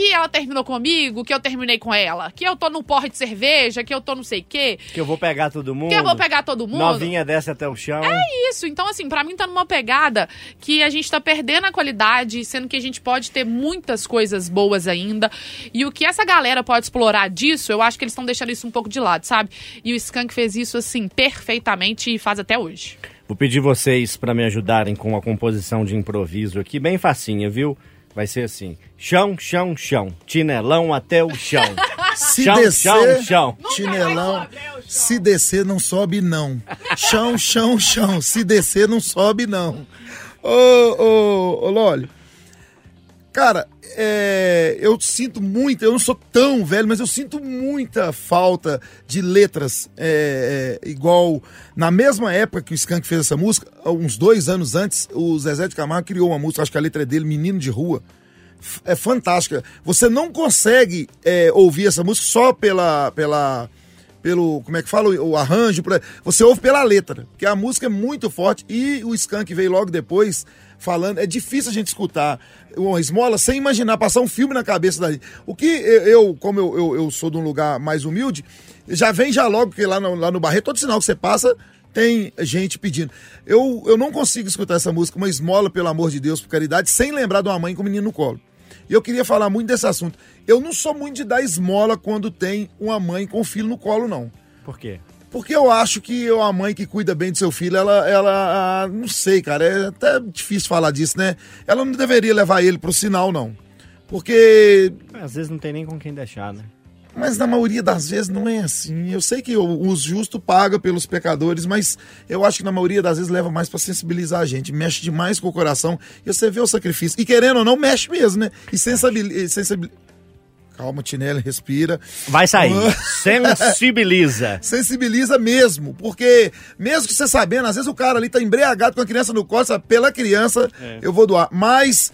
que ela terminou comigo, que eu terminei com ela, que eu tô num porre de cerveja, que eu tô não sei o quê, Que eu vou pegar todo mundo. que eu vou pegar todo mundo. Novinha desce até o chão. Isso, então assim, pra mim tá numa pegada que a gente tá perdendo a qualidade, sendo que a gente pode ter muitas coisas boas ainda. E o que essa galera pode explorar disso, eu acho que eles estão deixando isso um pouco de lado, sabe? E o Skank fez isso assim perfeitamente e faz até hoje. Vou pedir vocês pra me ajudarem com a composição de improviso aqui, bem facinha, viu? Vai ser assim: chão, chão, chão, chinelão até o chão. Se chão, descer, chão, chão. chinelão. Se descer, não sobe, não. Chão, chão, chão. Se descer, não sobe, não. Ô, ô, ô Loli. Cara, é, eu sinto muito, eu não sou tão velho, mas eu sinto muita falta de letras. é, é, igual na mesma época que o Skank fez essa música, uns dois anos antes, o Zezé de Camargo criou uma música, acho que a letra é dele, Menino de Rua é fantástica. Você não consegue é, ouvir essa música só pela, pela, pelo, como é que fala, o, arranjo. Você ouve pela letra, porque a música é muito forte e o Skank veio logo depois falando. É difícil a gente escutar uma esmola sem imaginar, passar um filme na cabeça da gente. O que eu, como eu, eu, eu sou de um lugar mais humilde, já vem já logo, porque lá no, lá no Barreto, todo sinal que você passa, tem gente pedindo. Eu, eu não consigo escutar essa música, uma esmola, pelo amor de Deus, por caridade, sem lembrar de uma mãe com o menino no colo. E eu queria falar muito desse assunto. Eu não sou muito de dar esmola quando tem uma mãe com o filho no colo, não. Por quê? Porque eu acho que a mãe que cuida bem do seu filho, ela, ela, ah, não sei, cara, é até difícil falar disso, né? Ela não deveria levar ele pro sinal, não. Porque Às vezes não tem nem com quem deixar, né? mas na maioria das vezes não é assim. Eu sei que o, justo paga pelos pecadores, mas eu acho que na maioria das vezes leva mais pra sensibilizar a gente. Mexe demais com o coração e você vê o sacrifício. E querendo ou não, mexe mesmo, né? E sensibiliza. Calma, Tinelli, respira. Vai sair. Sensibiliza. Sensibiliza mesmo, porque mesmo que você sabendo, às vezes o cara ali tá embriagado com a criança no colo, sabe? pela criança eu vou doar. Mas,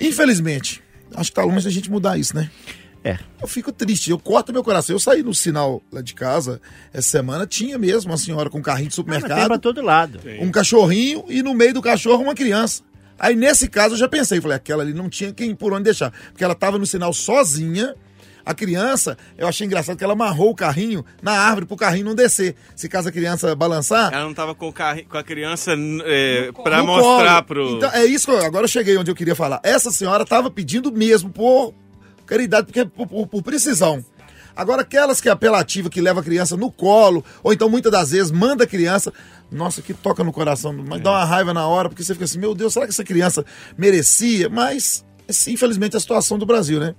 infelizmente, acho que tá longe da gente mudar isso, né? É. Eu fico triste, eu corto meu coração. Eu saí no sinal lá de casa essa semana, tinha mesmo uma senhora com um carrinho de Mas tem pra supermercado, todo lado. um cachorrinho e no meio do cachorro uma criança. Aí nesse caso eu já pensei, falei, aquela ali não tinha quem por onde deixar, porque ela tava no sinal sozinha. A criança, eu achei engraçado que ela amarrou o carrinho na árvore pro carrinho não descer. Se caso a criança balançar, Ela não tava com, o carri- com a criança é, no mostrar colo. pro. Então, é isso que eu, agora eu cheguei onde eu queria falar. Essa senhora tava pedindo mesmo por caridade, porque por, por- por precisão. Agora, aquelas que é apelativa, que leva a criança no colo, ou então muitas das vezes manda a criança, nossa, que toca no coração, mas dá uma raiva na hora, porque você fica assim, meu Deus, será que essa criança merecia? Mas, esse, infelizmente, é a situação do Brasil, né?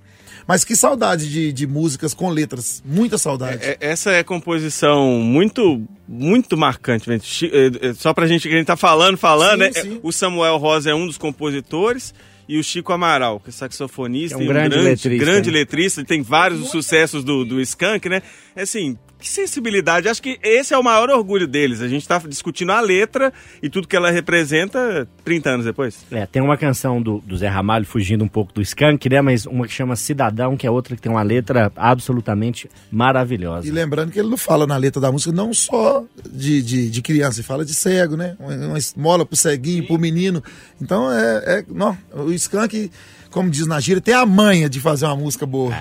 Mas que saudade de, de músicas com letras, muita saudade. É, essa é composição muito, muito marcante, gente. É, é, Só pra gente que a gente tá falando, falando, Sim, né? sim. O Samuel Rosa é um dos compositores e o Chico Amaral, que é saxofonista É um e grande letrista, grande né? letrista, tem vários sucessos do, do Skank, né? É Assim, que sensibilidade. Acho que esse é o maior orgulho deles. A gente tá discutindo a letra e tudo que ela representa 30 anos depois. É, tem uma canção do, do Zé Ramalho fugindo um pouco do Skank, né? Mas uma que chama Cidadão, que é outra que tem uma letra absolutamente maravilhosa. E lembrando que ele não fala na letra da música não só de, de, de criança, ele fala de cego, né? Uma, uma esmola pro ceguinho, pro menino. Então é. é não, o Skank, como diz na gíria, tem a manha de fazer uma música boa.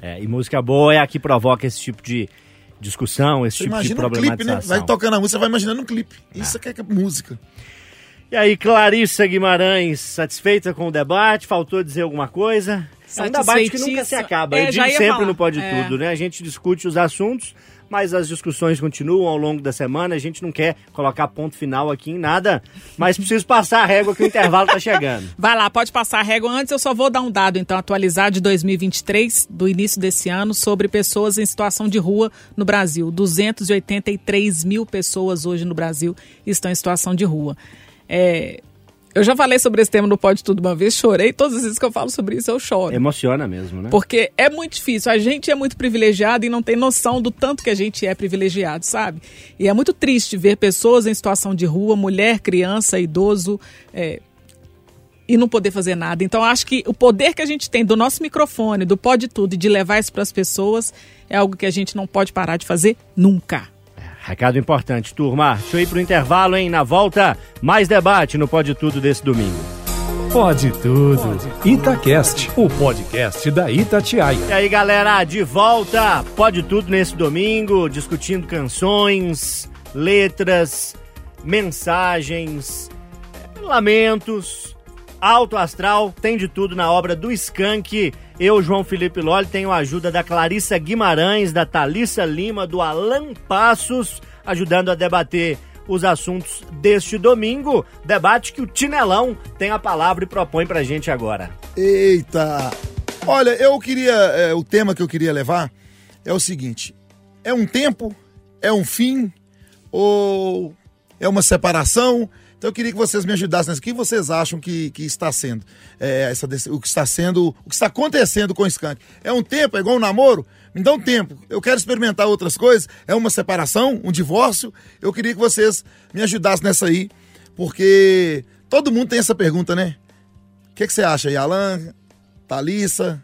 É, e música boa é a que provoca esse tipo de discussão, esse Você tipo de imagina um clipe, né? problematização. Vai tocando a música, você vai imaginando um clipe. Isso que é, que é música. E aí, Clarissa Guimarães, satisfeita com o debate? Faltou dizer alguma coisa? É um debate que nunca se acaba. É, Eu digo sempre falar. no Pode É. Tudo, né? A gente discute os assuntos, mas as discussões continuam ao longo da semana. A gente não quer colocar ponto final aqui em nada, mas preciso passar a régua que o intervalo tá chegando. Vai lá, pode passar a régua. Antes eu só vou dar um dado, então, atualizado de 2023, do início desse ano, sobre pessoas em situação de rua no Brasil. 283 mil pessoas hoje no Brasil estão em situação de rua. É, eu já falei sobre esse tema no Pode Tudo uma vez, chorei. Todas as vezes que eu falo sobre isso, eu choro. Emociona mesmo, né? Porque é muito difícil. A gente é muito privilegiado e não tem noção do tanto que a gente é privilegiado, sabe? E é muito triste ver pessoas em situação de rua, mulher, criança, idoso, é, e não poder fazer nada. Então, acho que o poder que a gente tem do nosso microfone, do Pode Tudo e de levar isso para as pessoas é algo que a gente não pode parar de fazer nunca. Recado importante, turma. Deixa eu ir pro intervalo, hein? Na volta, mais debate no Pode Tudo desse domingo. Pode tudo. Itacast, o podcast da Itatiaia. E aí, galera, de volta. Pode Tudo nesse domingo, discutindo canções, letras, mensagens, lamentos, alto astral, tem de tudo na obra do Skank. Eu, João Felipe Lolli, tenho a ajuda da Clarissa Guimarães, da Talissa Lima, do Alan Passos, ajudando a debater os assuntos deste domingo. Debate que o Tinelão tem a palavra e propõe pra gente agora. Eita! Olha, eu queria. é, o tema que eu queria levar é o seguinte: é um tempo, é um fim, ou é uma separação? Então eu queria que vocês me ajudassem nessa. O que vocês acham que, que está sendo? É, essa, o que está sendo. O que está acontecendo com o Skank? É um tempo, é igual um namoro? Me dá um tempo. Eu quero experimentar outras coisas. É uma separação, um divórcio? Eu queria que vocês me ajudassem nessa aí, porque todo mundo tem essa pergunta, né? O que, que você acha aí, Alan? Thalissa?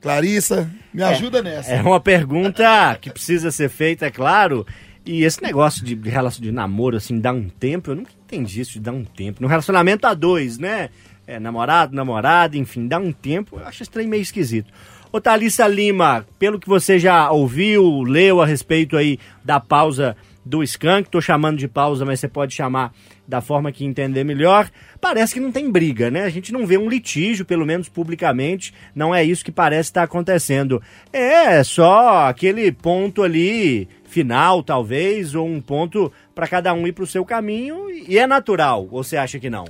Clarissa? Me ajuda nessa. É uma pergunta que precisa ser feita, é claro. E esse negócio de, relação de namoro, assim, dar um tempo, eu nunca entendi isso de dar um tempo. No relacionamento a dois, né? É, namorado, namorada, enfim, dar um tempo, eu acho trem meio esquisito. Ô Thalissa Lima, pelo que você já ouviu, leu a respeito aí da pausa do Skank, tô chamando de pausa, mas você pode chamar da forma que entender melhor. Parece que não tem briga, né? A gente não vê um litígio, pelo menos publicamente, não é isso que parece estar acontecendo. É só aquele ponto ali final, talvez, ou um ponto para cada um ir pro seu caminho, e é natural, ou você acha que não?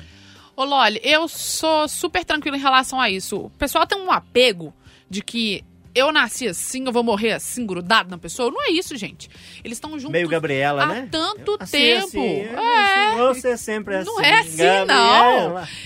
Ô, Loli, eu sou super tranquilo em relação a isso. O pessoal tem um apego de que eu nasci assim, eu vou morrer assim, grudado na pessoa. Não é isso, gente. Eles estão juntos Meio Gabriela, há né? tanto Assim, tempo. assim, é. Você sempre é assim. Não é assim, Gabriela.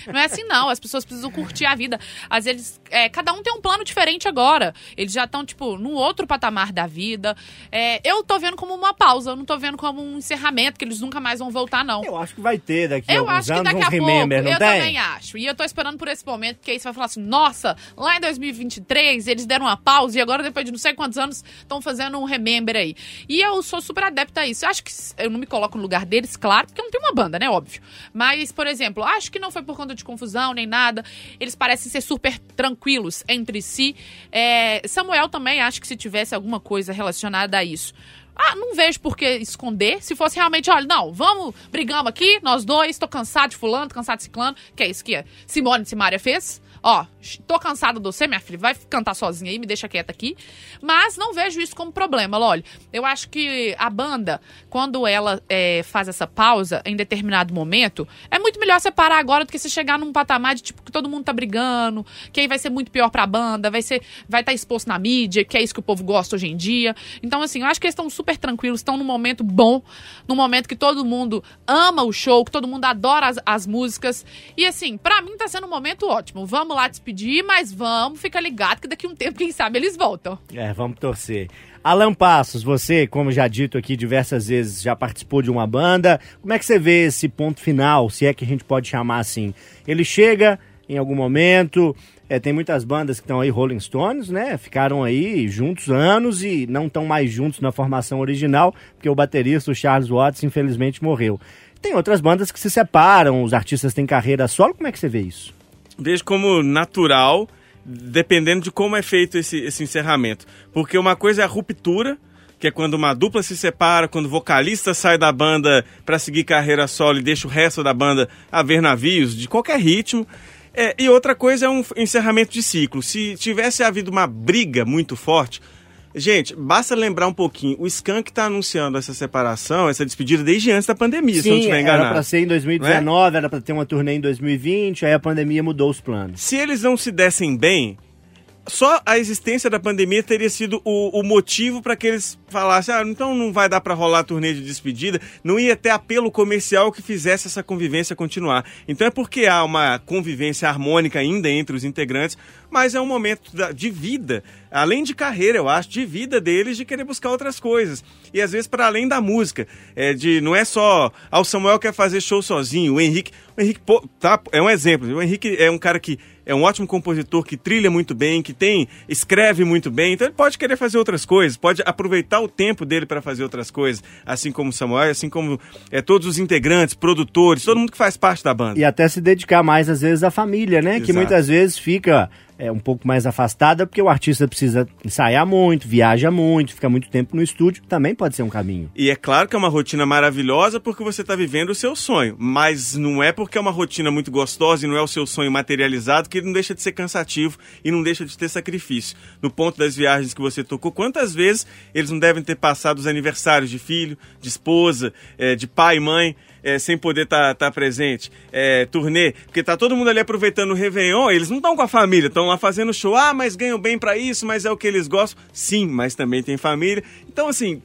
não. Não é assim, não. As pessoas precisam curtir a vida. Às vezes, é, cada um tem um plano diferente agora. Eles já estão, tipo, no outro patamar da vida. É, eu tô vendo como uma pausa, eu não tô vendo como um encerramento, que eles nunca mais vão voltar, não. Eu acho que vai ter daqui a Eu alguns acho que daqui a pouco, remember, eu tem? também acho. E eu tô esperando por esse momento, porque aí você vai falar assim, nossa, lá em 2023 eles deram uma pausa e agora depois de não sei quantos anos estão fazendo um remember aí. E eu sou super adepta a isso. Eu acho que eu não me coloco no lugar deles, claro, porque eu não tenho uma banda, né, óbvio. Mas, por exemplo, acho que não foi por conta de confusão nem nada. Eles parecem ser super tranquilos entre si. É, Samuel também acho que se tivesse alguma coisa relacionada a isso. Ah, não vejo por que esconder. Se fosse realmente, olha, não, vamos, brigamos aqui, nós dois, tô cansado de fulano, tô cansado de ciclano, que é isso que a Simone Simaria fez. Ó, tô cansada de você, minha filha, vai cantar sozinha aí, me deixa quieta aqui. Mas não vejo isso como problema, olha. Eu acho que a banda, quando ela é, faz essa pausa em determinado momento, é muito melhor separar agora do que se chegar num patamar de tipo que todo mundo tá brigando, que aí vai ser muito pior pra banda, vai ser vai estar exposto na mídia, que é isso que o povo gosta hoje em dia. Então, assim, eu acho que eles estão super tranquilos, estão num momento bom, num momento que todo mundo ama o show, que todo mundo adora as, as músicas. E assim, pra mim tá sendo um momento ótimo. Vamos lá despedir, mas vamos, fica ligado que daqui a um tempo, quem sabe, eles voltam. É, vamos torcer. Alan Passos, você, como já dito aqui diversas vezes, já participou de uma banda. Como é que você vê esse ponto final, se é que a gente pode chamar assim? Ele chega em algum momento, é, tem muitas bandas que estão aí, Rolling Stones, né? Ficaram aí juntos anos e não estão mais juntos na formação original, porque o baterista, o Charles Watts, infelizmente morreu. Tem outras bandas que se separam, os artistas têm carreira solo. Como é que você vê isso? Vejo como natural, dependendo de como é feito esse, esse encerramento. Porque uma coisa é a ruptura, que é quando uma dupla se separa, quando o vocalista sai da banda para seguir carreira solo e deixa o resto da banda a ver navios, de qualquer ritmo. É, e outra coisa é um encerramento de ciclo. Se tivesse havido uma briga muito forte. Gente, basta lembrar um pouquinho. O Skank está anunciando essa separação, essa despedida desde antes da pandemia, se eu não estiver era enganado. pra ser em 2019, era pra ter uma turnê em 2020, aí a pandemia mudou os planos. Se eles não se dessem bem, só a existência da pandemia teria sido o, o motivo para que eles falasse, ah, então não vai dar pra rolar a turnê de despedida, não ia ter apelo comercial que fizesse essa convivência continuar. Então é porque há uma convivência harmônica ainda entre os integrantes, mas é um momento de vida, além de carreira, eu acho, de vida deles, de querer buscar outras coisas. E às vezes para além da música, é de não é só, ah, o Samuel quer fazer show sozinho, o Henrique, o Henrique tá, é um exemplo. O Henrique é um cara que é um ótimo compositor, que trilha muito bem, que tem, escreve muito bem, então ele pode querer fazer outras coisas, pode aproveitar o tempo dele para fazer outras coisas, assim como o Samuel, assim como é, todos os integrantes, produtores, todo mundo que faz parte da banda. E até se dedicar mais, às vezes, à família, né? Que Exato. muitas vezes fica é, um pouco mais afastada, porque o artista precisa ensaiar muito, viaja muito, fica muito tempo no estúdio, também pode ser um caminho. E é claro que é uma rotina maravilhosa porque você está vivendo o seu sonho, mas não é porque é uma rotina muito gostosa e não é o seu sonho materializado que ele não deixa de ser cansativo e não deixa de ter sacrifício. No ponto das viagens que você tocou, quantas vezes eles não devem ter passado os aniversários de filho, de esposa, eh, de pai e mãe, eh, sem poder estar presente, eh, turnê, porque tá todo mundo ali aproveitando o Réveillon, eles não estão com a família, estão lá fazendo show, ah, mas ganham bem para isso, mas é o que eles gostam. Sim, mas também tem família. Então, assim,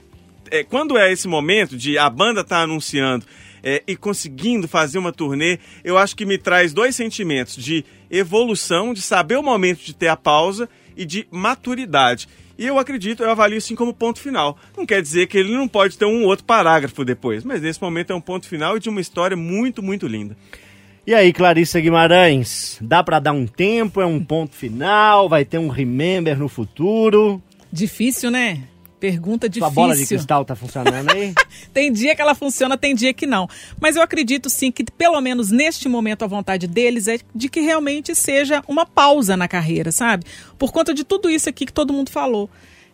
é, quando é esse momento de a banda tá anunciando é, e conseguindo fazer uma turnê, eu acho que me traz dois sentimentos de evolução, de saber o momento de ter a pausa e de maturidade. E eu acredito, eu avalio assim como ponto final. Não quer dizer que ele não pode ter um outro parágrafo depois, mas nesse momento é um ponto final e de uma história muito, muito linda. E aí, Clarissa Guimarães, dá pra dar um tempo, é um ponto final, vai ter um remember no futuro? Difícil, né? Pergunta Sua difícil. bola de cristal tá funcionando aí? Tem dia que ela funciona, tem dia que não. Mas eu acredito sim que, pelo menos neste momento, a vontade deles é de que realmente seja uma pausa na carreira, sabe? Por conta de tudo isso aqui que todo mundo falou.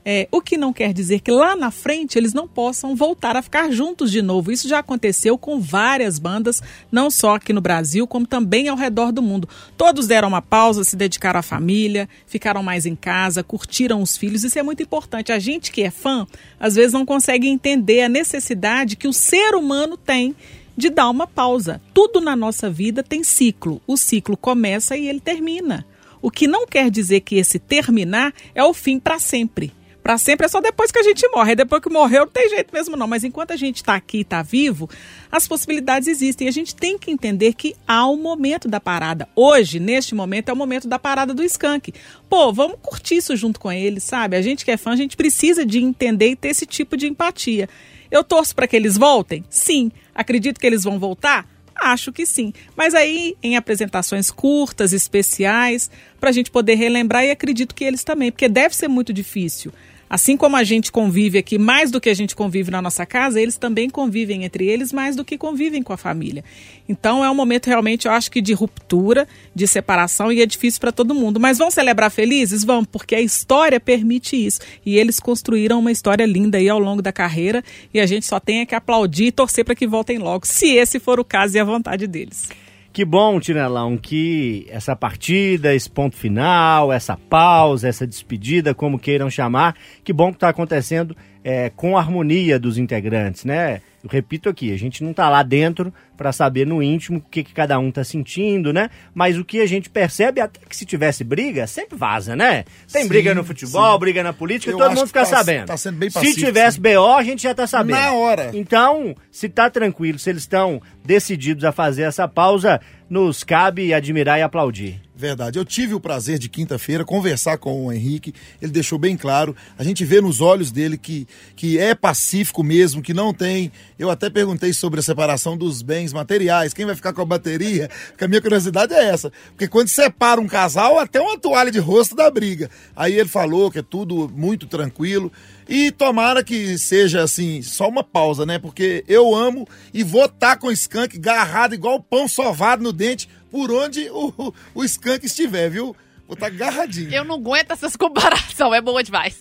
É, o que não quer dizer que lá na frente eles não possam voltar a ficar juntos de novo. Isso já aconteceu com várias bandas, não só aqui no Brasil, como também ao redor do mundo. Todos deram uma pausa, se dedicaram à família, ficaram mais em casa, curtiram os filhos. Isso é muito importante. A gente que é fã, às vezes não consegue entender a necessidade que o ser humano tem de dar uma pausa. Tudo na nossa vida tem ciclo. O ciclo começa e ele termina. O que não quer dizer que esse terminar é o fim para sempre. Para sempre é só depois que a gente morre. Aí Depois que morreu, não tem jeito mesmo não. Mas enquanto a gente está aqui e está vivo, as possibilidades existem. E a gente tem que entender que há um momento da parada. Hoje, neste momento, é o momento da parada do skunk. Pô, vamos curtir isso junto com eles, sabe? A gente que é fã, a gente precisa de entender e ter esse tipo de empatia. Eu torço para que eles voltem? Sim. Acredito que eles vão voltar? Acho que sim. Mas aí em apresentações curtas, especiais, para a gente poder relembrar e acredito que eles também, porque deve ser muito difícil. Assim como a gente convive aqui mais do que a gente convive na nossa casa, eles também convivem entre eles mais do que convivem com a família. Então é um momento realmente, eu acho que de ruptura, de separação e é difícil para todo mundo. Mas vão celebrar felizes? Vão, porque a história permite isso. E eles construíram uma história linda aí ao longo da carreira e a gente só tem é que aplaudir e torcer para que voltem logo, se esse for o caso e a vontade deles. Que bom, Tinelão, que essa partida, esse ponto final, essa pausa, essa despedida, como queiram chamar, que bom que está acontecendo é, com a harmonia dos integrantes, né? Eu repito aqui, a gente não está lá dentro para saber no íntimo o que, que cada um está sentindo, né? Mas o que a gente percebe, até que se tivesse briga, sempre vaza, né? Tem Sim, briga no futebol, sim. briga na política, Eu todo mundo fica tá- sabendo. tá sendo bem se pacífico, tivesse sim. BO, a gente já tá sabendo. Na hora. Então, se tá tranquilo, se eles estão decididos a fazer essa pausa, nos cabe admirar e aplaudir. Verdade. Eu tive o prazer de quinta-feira conversar com o Henrique. Ele deixou bem claro. A gente vê nos olhos dele que, que é pacífico mesmo, que não tem. Eu até perguntei sobre a separação dos bens materiais. Quem vai ficar com a bateria? Porque a minha curiosidade é essa. Porque quando separa um casal, até uma toalha de rosto da briga. Aí ele falou que é tudo muito tranquilo. E tomara que seja assim, só uma pausa, né? Porque eu amo e vou estar com o skunk garrado igual pão sovado no dente por onde o, o skunk estiver, viu? Vou estar garradinho. Eu não aguento essas comparações, é boa demais.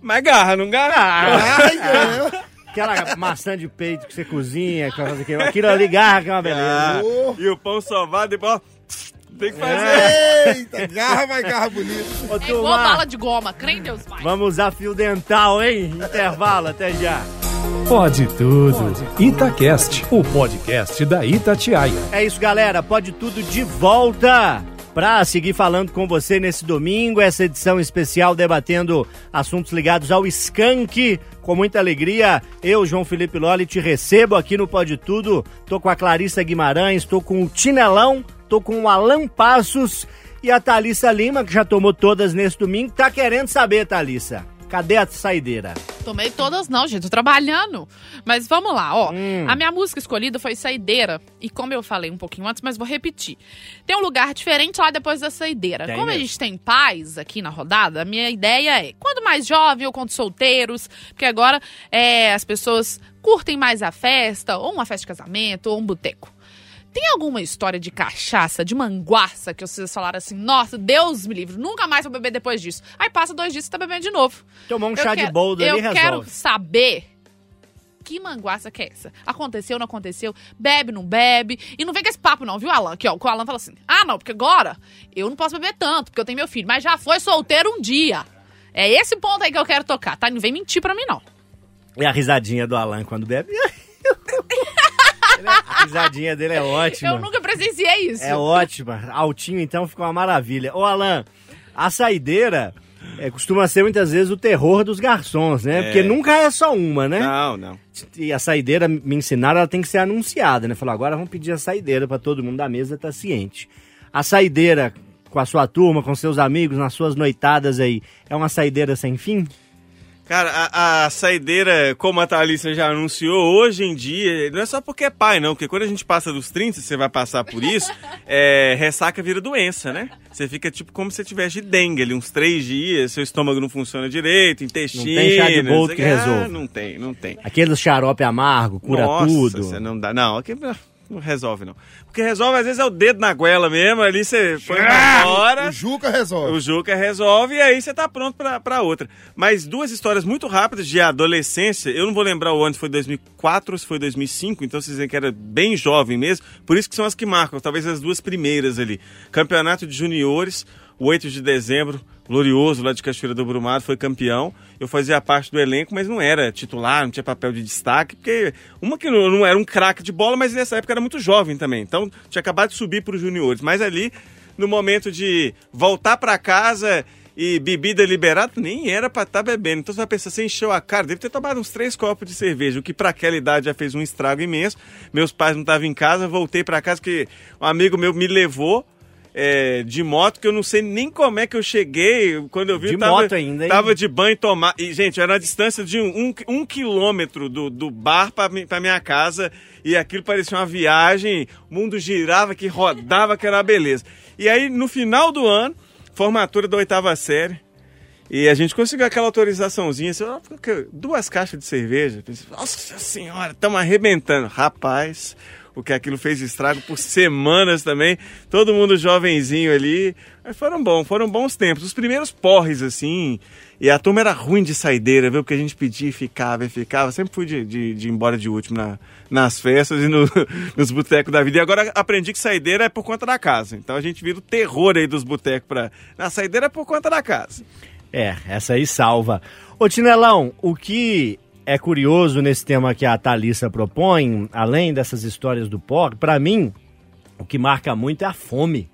Mas garra, não garra? Ai. Aquela maçã de peito que você cozinha, que- aquilo ali garra que é uma beleza. Ah, e o pão sovado, depois, ó, tem que fazer. Eita, garra, vai garra bonito. Ô, É igual bala de goma, crê em Deus, pai. vamos usar fio dental, hein? Intervalo, até já. Pode tudo. Itacast, o podcast da Itatiaia. É isso, galera. Pode tudo de volta para seguir falando com você nesse domingo, essa edição especial debatendo assuntos ligados ao Skank. Com muita alegria, eu, João Felipe Loli, te recebo aqui no Pode Tudo. Tô com a Clarissa Guimarães, tô com o Tinelão, tô com o Alan Passos e a Thalissa Lima, que já tomou todas nesse domingo. Tá querendo saber, Thalissa? Cadê a saideira? Tomei todas não, gente, tô trabalhando. Mas vamos lá, ó. Hum. A minha música escolhida foi Saideira. E como eu falei um pouquinho antes, mas vou repetir. Tem um lugar diferente lá depois da Saideira. Tem como a mesmo. gente tem pais aqui na rodada, a minha ideia é, quando mais jovem ou quando solteiros, porque agora é, as pessoas curtem mais a festa, ou uma festa de casamento, ou um boteco. Tem alguma história de cachaça, de manguaça, que vocês falaram assim, nossa, Deus me livre, nunca mais vou beber depois disso. Aí passa dois dias e tá bebendo de novo. Tomar um Eu chá de quero- boldo ali Eu e resolve. quero saber que manguaça que é essa? Aconteceu, não aconteceu? Bebe, não bebe? E não vem com esse papo não, viu, Alan? Que, ó, o Alan fala assim, ah, não, porque agora eu não posso beber tanto, porque eu tenho meu filho. Mas já foi solteiro um dia. É esse ponto aí que eu quero tocar, tá? Não vem mentir pra mim, não. E a risadinha do Alan quando bebe? a risadinha dele é ótima. Eu nunca presenciei isso. É ótima. Altinho, então, ficou uma maravilha. Ô, Alan, a saideira é, costuma ser muitas vezes o terror dos garçons, né? É. Porque nunca é só uma, né? Não, não. E a saideira, me ensinaram, ela tem que ser anunciada, né? Falou, agora vamos pedir a saideira pra todo mundo da mesa estar ciente. A saideira com a sua turma, com seus amigos, nas suas noitadas aí, é uma saideira sem fim? Cara, a, a saideira, como a Thalissa já anunciou, hoje em dia, não é só porque é pai, não, porque quando a gente passa dos 30, você vai passar por isso, é, ressaca vira doença, né? Você fica tipo como se você tivesse de dengue ali, uns três dias, seu estômago não funciona direito, intestino. Não tem chá de boldo sei que o Ah, não tem, não tem. Aquele xarope amargo, cura Nossa, tudo. Você não dá. Não, aqui não resolve, não. O que resolve, às vezes, é o dedo na goela mesmo, ali você põe pra fora. O Juca resolve. O Juca resolve e aí você tá pronto pra, pra outra. Mas duas histórias muito rápidas de adolescência. Eu não vou lembrar o ano se foi 2004 ou se foi 2005, então vocês dizem que era bem jovem mesmo. Por isso que são as que marcam, talvez as duas primeiras ali. Campeonato de Juniores, o 8 de dezembro, glorioso lá de Cachoeira do Brumado, foi campeão. Eu fazia parte do elenco, mas não era titular, não tinha papel de destaque, porque uma que não, não era um craque de bola, mas nessa época era muito jovem também. Então tinha acabado de subir para os juniores. Mas ali, no momento de voltar para casa e bebida liberada, nem era para estar bebendo. Então você vai pensar, você encheu a cara, deve ter tomado uns três copos de cerveja, o que para aquela idade já fez um estrago imenso. Meus pais não estavam em casa, voltei para casa que um amigo meu me levou é, de moto, que eu não sei nem como é que eu cheguei. Quando eu vi, De tava, moto ainda, hein? tava de banho e tomar. E, gente, era uma distância de um, um, um quilômetro do, do bar pra minha casa. E aquilo parecia uma viagem. O mundo girava, que rodava, que era uma beleza. E aí, no final do ano, formatura da oitava série. E a gente conseguiu aquela autorizaçãozinha, assim, duas caixas de cerveja. Nossa senhora, estamos arrebentando. Rapaz, o que aquilo fez estrago por semanas também. Todo mundo jovenzinho ali. Mas foram bons, foram bons tempos. Os primeiros porres, assim. E a turma era ruim de saideira, viu? Porque a gente pedia e ficava e ficava. Sempre fui de, de, de ir embora de último na- nas festas e no- nos botecos da vida. E agora aprendi que saideira é por conta da casa. Então a gente vira o terror aí dos botecos pra. Na saideira é por conta da casa. É, essa aí salva. Ô Tinelão, o que é curioso nesse tema que a Thalissa propõe, além dessas histórias do porco, pra mim, o que marca muito é a fome.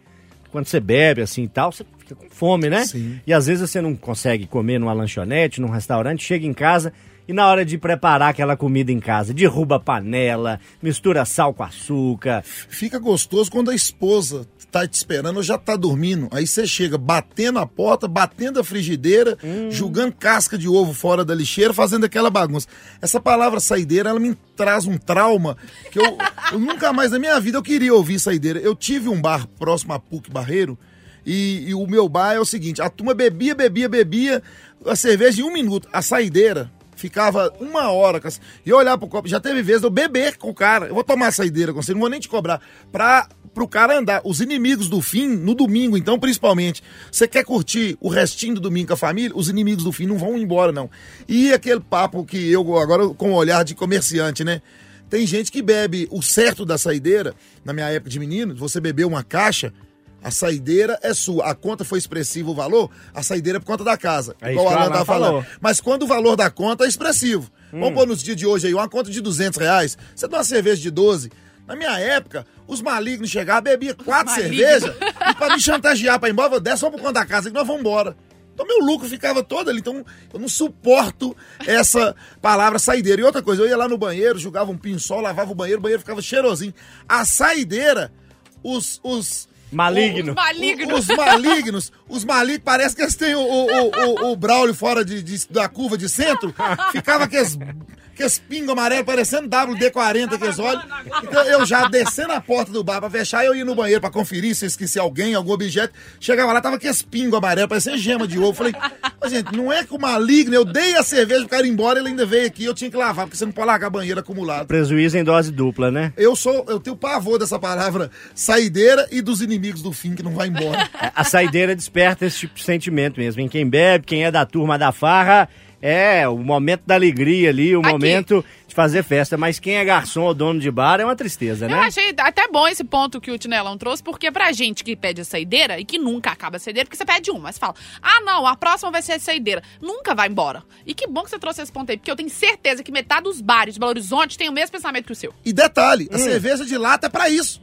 Quando você bebe assim e tal, você fica com fome, né? Sim. E às vezes você não consegue comer numa lanchonete, num restaurante, chega em casa e na hora de preparar aquela comida em casa, derruba a panela, mistura sal com açúcar. Fica gostoso quando a esposa tá te esperando ou já tá dormindo. Aí você chega batendo a porta, batendo a frigideira, jogando casca de ovo fora da lixeira, fazendo aquela bagunça. Essa palavra saideira, ela me traz um trauma que eu, eu nunca mais na minha vida eu queria ouvir saideira. Eu tive um bar próximo a PUC Barreiro e, e o meu bar é o seguinte, a turma bebia, bebia, bebia a cerveja em um minuto. A saideira ficava uma hora com a- e olhar pro copo. Já teve vezes eu beber com o cara. Eu vou tomar a saideira com você, não vou nem te cobrar. Pra, pro cara andar. Os inimigos do fim, no domingo, então, principalmente. Você quer curtir o restinho do domingo com a família? Os inimigos do fim não vão embora, não. E aquele papo que eu, agora com o olhar de comerciante, né? Tem gente que bebe o certo da saideira. Na minha época de menino, você bebeu uma caixa. A saideira é sua. A conta foi expressiva o valor, a saideira é por conta da casa. É igual isso o que o Alan tá falando. Mas quando o valor da conta é expressivo. Hum. Vamos pôr nos dias de hoje aí, uma conta de 200 reais, você dá uma cerveja de 12. Na minha época, os malignos chegavam, bebia quatro cervejas E pra me chantagear pra ir embora, eu desce só por conta da casa que nós vamos embora. Então meu lucro ficava todo ali. Então eu não suporto essa palavra saideira. E outra coisa, eu ia lá no banheiro, jogava um pinçol, lavava o banheiro, o banheiro ficava cheirosinho. A saideira, os. os Maligno. o- o- os malignos, os malignos, parece que eles têm o, o, o, o, Braulio fora de, de- da curva de centro, ficava aqueles, aqueles pingos amarelos parecendo WD-40 que eles olham. Então eu já descendo a porta do bar pra fechar, eu ia no banheiro pra conferir se eu esqueci alguém, algum objeto. Chegava lá, tava aqueles pingos amarelos, parecendo gema de ovo. Falei, "Ô, gente, não é que o maligno, eu dei a cerveja pro cara ir embora, ele ainda veio aqui, eu tinha que lavar, porque você não pode largar banheiro acumulado. Prejuízo em dose dupla, né? Eu sou, eu tenho pavor dessa palavra saideira e dos inimigos do fim que não vai embora. A saideira desperta esse tipo de sentimento mesmo. Em quem bebe, quem é da turma da farra, é o momento da alegria ali, o Aqui. momento de fazer festa. Mas quem é garçom ou dono de bar é uma tristeza, Eu né? achei até bom esse ponto que o Tinelão trouxe, porque pra gente que pede a saideira e que nunca acaba a saideira, porque você pede uma, mas fala, ah, não, a próxima vai ser a saideira. Nunca vai embora. E que bom que você trouxe esse ponto aí, porque eu tenho certeza que metade dos bares de Belo Horizonte tem o mesmo pensamento que o seu. E detalhe, a cerveja de lata é pra isso.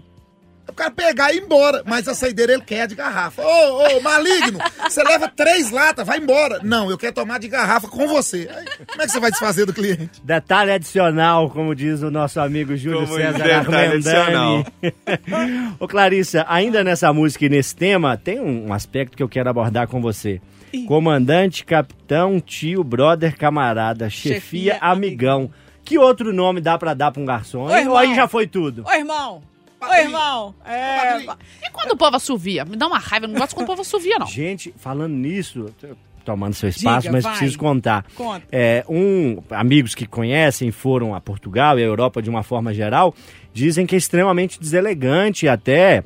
O cara pegar e ir embora. Mas a saideira ele quer de garrafa. Ô, ô, maligno, você leva três latas, vai embora. Não, eu quero tomar de garrafa com você. Aí, como é que você vai desfazer do cliente? Detalhe adicional, como diz o nosso amigo Júlio Como César detalhe Armendani. Ô Clarissa, ainda nessa música e nesse tema, tem um aspecto que eu quero abordar com você. Comandante, capitão, tio, brother, camarada, chefia, Chefia, amigão. Que outro nome dá pra dar pra um garçom? Ô, irmão. Ou aí já foi tudo? Ô, irmão! Ô, Padrinho. irmão! É. E quando o povo assovia? Me dá uma raiva, eu não gosto quando o povo assovia, não. Gente, falando nisso, tomando seu espaço, Diga, mas vai. preciso contar. Conta. É, um, amigos que conhecem, foram a Portugal e a Europa de uma forma geral, dizem que é extremamente deselegante até,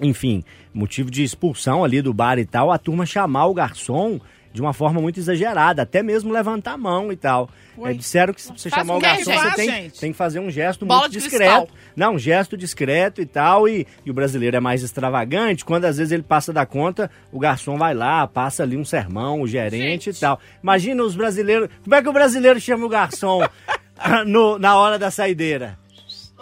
enfim, motivo de expulsão ali do bar e tal, a turma chamar o garçom de uma forma muito exagerada, até mesmo levantar a mão e tal. É, disseram que se você chamar o garçom, gente? você Faz, tem, gente. tem que fazer um gesto Bola muito discreto. cristal. Não, um gesto discreto e tal, e, e o brasileiro é mais extravagante, quando às vezes ele passa da conta, o garçom vai lá, passa ali um sermão, o gerente e tal. Imagina os brasileiros, como é que o brasileiro chama o garçom no- na hora da saideira?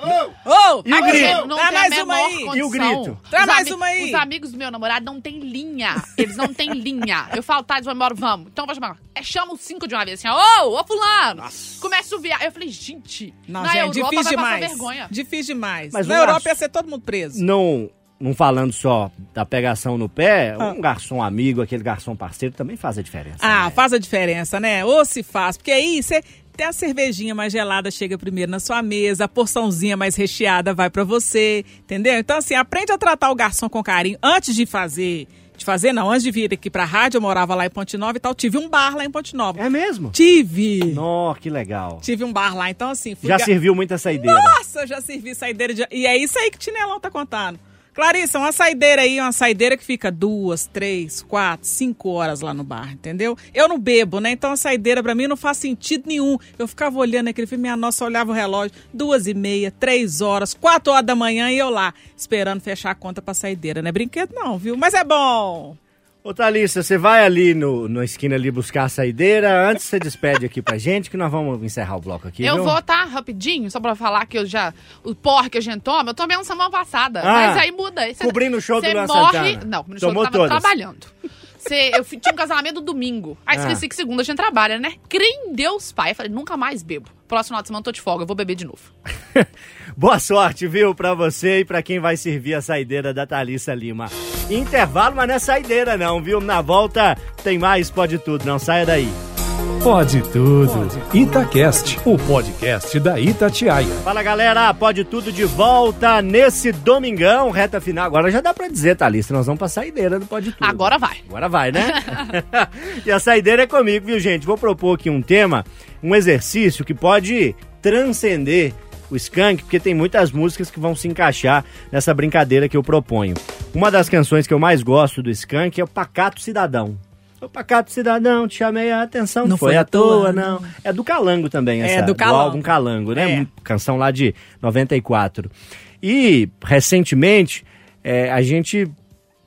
Ô! E o grito? Não tem mais a uma menor aí. condição. E o grito? Os mais uma aí. Os amigos do meu namorado não tem linha. Eles não têm linha. Eu falo, tá, eles vão embora, vamos. Então vou chamar. É, chama os cinco de uma vez, assim, ó, ô, ô fulano. Começa a subir. Aí eu falei, gente, Não, na gente, Europa difícil vai passar demais. vergonha. Difícil demais. Mas Na o Europa garçom- ia ser todo mundo preso. Não, não falando só da pegação no pé, Ah. um garçom amigo, aquele garçom parceiro também faz a diferença. Ah, né? faz a diferença, né? Ou se faz. Porque aí você tem a cervejinha mais gelada, chega primeiro na sua mesa, a porçãozinha mais recheada vai pra você, entendeu? Então, assim, aprende a tratar o garçom com carinho antes de fazer. De fazer, não, antes de vir aqui pra rádio, eu morava lá em Ponte Nova e tal. Tive um bar lá em Ponte Nova. É mesmo? Tive! Nó, que legal. Tive um bar lá, então assim. Fui Já ga- serviu muita saideira. Nossa, já servi saideira de... E é isso aí que o Tinelão tá contando. Clarissa, uma saideira aí, uma saideira que fica duas, três, quatro, cinco horas lá no bar, entendeu? Eu não bebo, né? Então a saideira pra mim não faz sentido nenhum. Eu ficava olhando aquele filme, minha nossa, olhava o relógio, duas e meia, três horas, quatro horas da manhã e eu lá, esperando fechar a conta pra saideira. Não é brinquedo não, viu? Mas é bom. Ô Thalissa, você vai ali no, na esquina ali buscar a saideira. Antes você despede aqui pra gente, que nós vamos encerrar o bloco aqui. Eu viu? vou, tá? Rapidinho, só pra falar que eu já. O porre que a gente toma, eu tomei um semana passada. Ah, mas aí muda. Aí cê- cobrindo o show do Luan morre. Santana. Não, no show eu tava todas. trabalhando. Cê, eu tinha um casamento domingo. Aí Ah. esqueci que segunda a gente trabalha, né? Crê em Deus, pai. Eu falei, nunca mais bebo. Próximo final de semana eu tô de folga, eu vou beber de novo. Boa sorte, viu, pra você e pra quem vai servir a saideira da Thalissa Lima. Intervalo, mas não é saideira não, viu? Na volta tem mais Pode Tudo, não saia daí. Pode tudo. Itacast, o podcast da Itatiaia. Fala galera, Pode Tudo de volta nesse domingão, reta final. Agora já dá pra dizer, Thalissa, nós vamos pra saideira do Pode Tudo. Agora vai. Agora vai, né? e a saideira é comigo, viu, gente? Vou propor aqui um tema, um exercício que pode transcender o Skank, porque tem muitas músicas que vão se encaixar nessa brincadeira que eu proponho. Uma das canções que eu mais gosto do Skank é o Pacato Cidadão. O Pacato Cidadão, te chamei a atenção, não, foi, à toa, não. É do Calango também, É, essa, do Calango. álbum Calango, né? É. Canção lá de 94. E, recentemente, é, a gente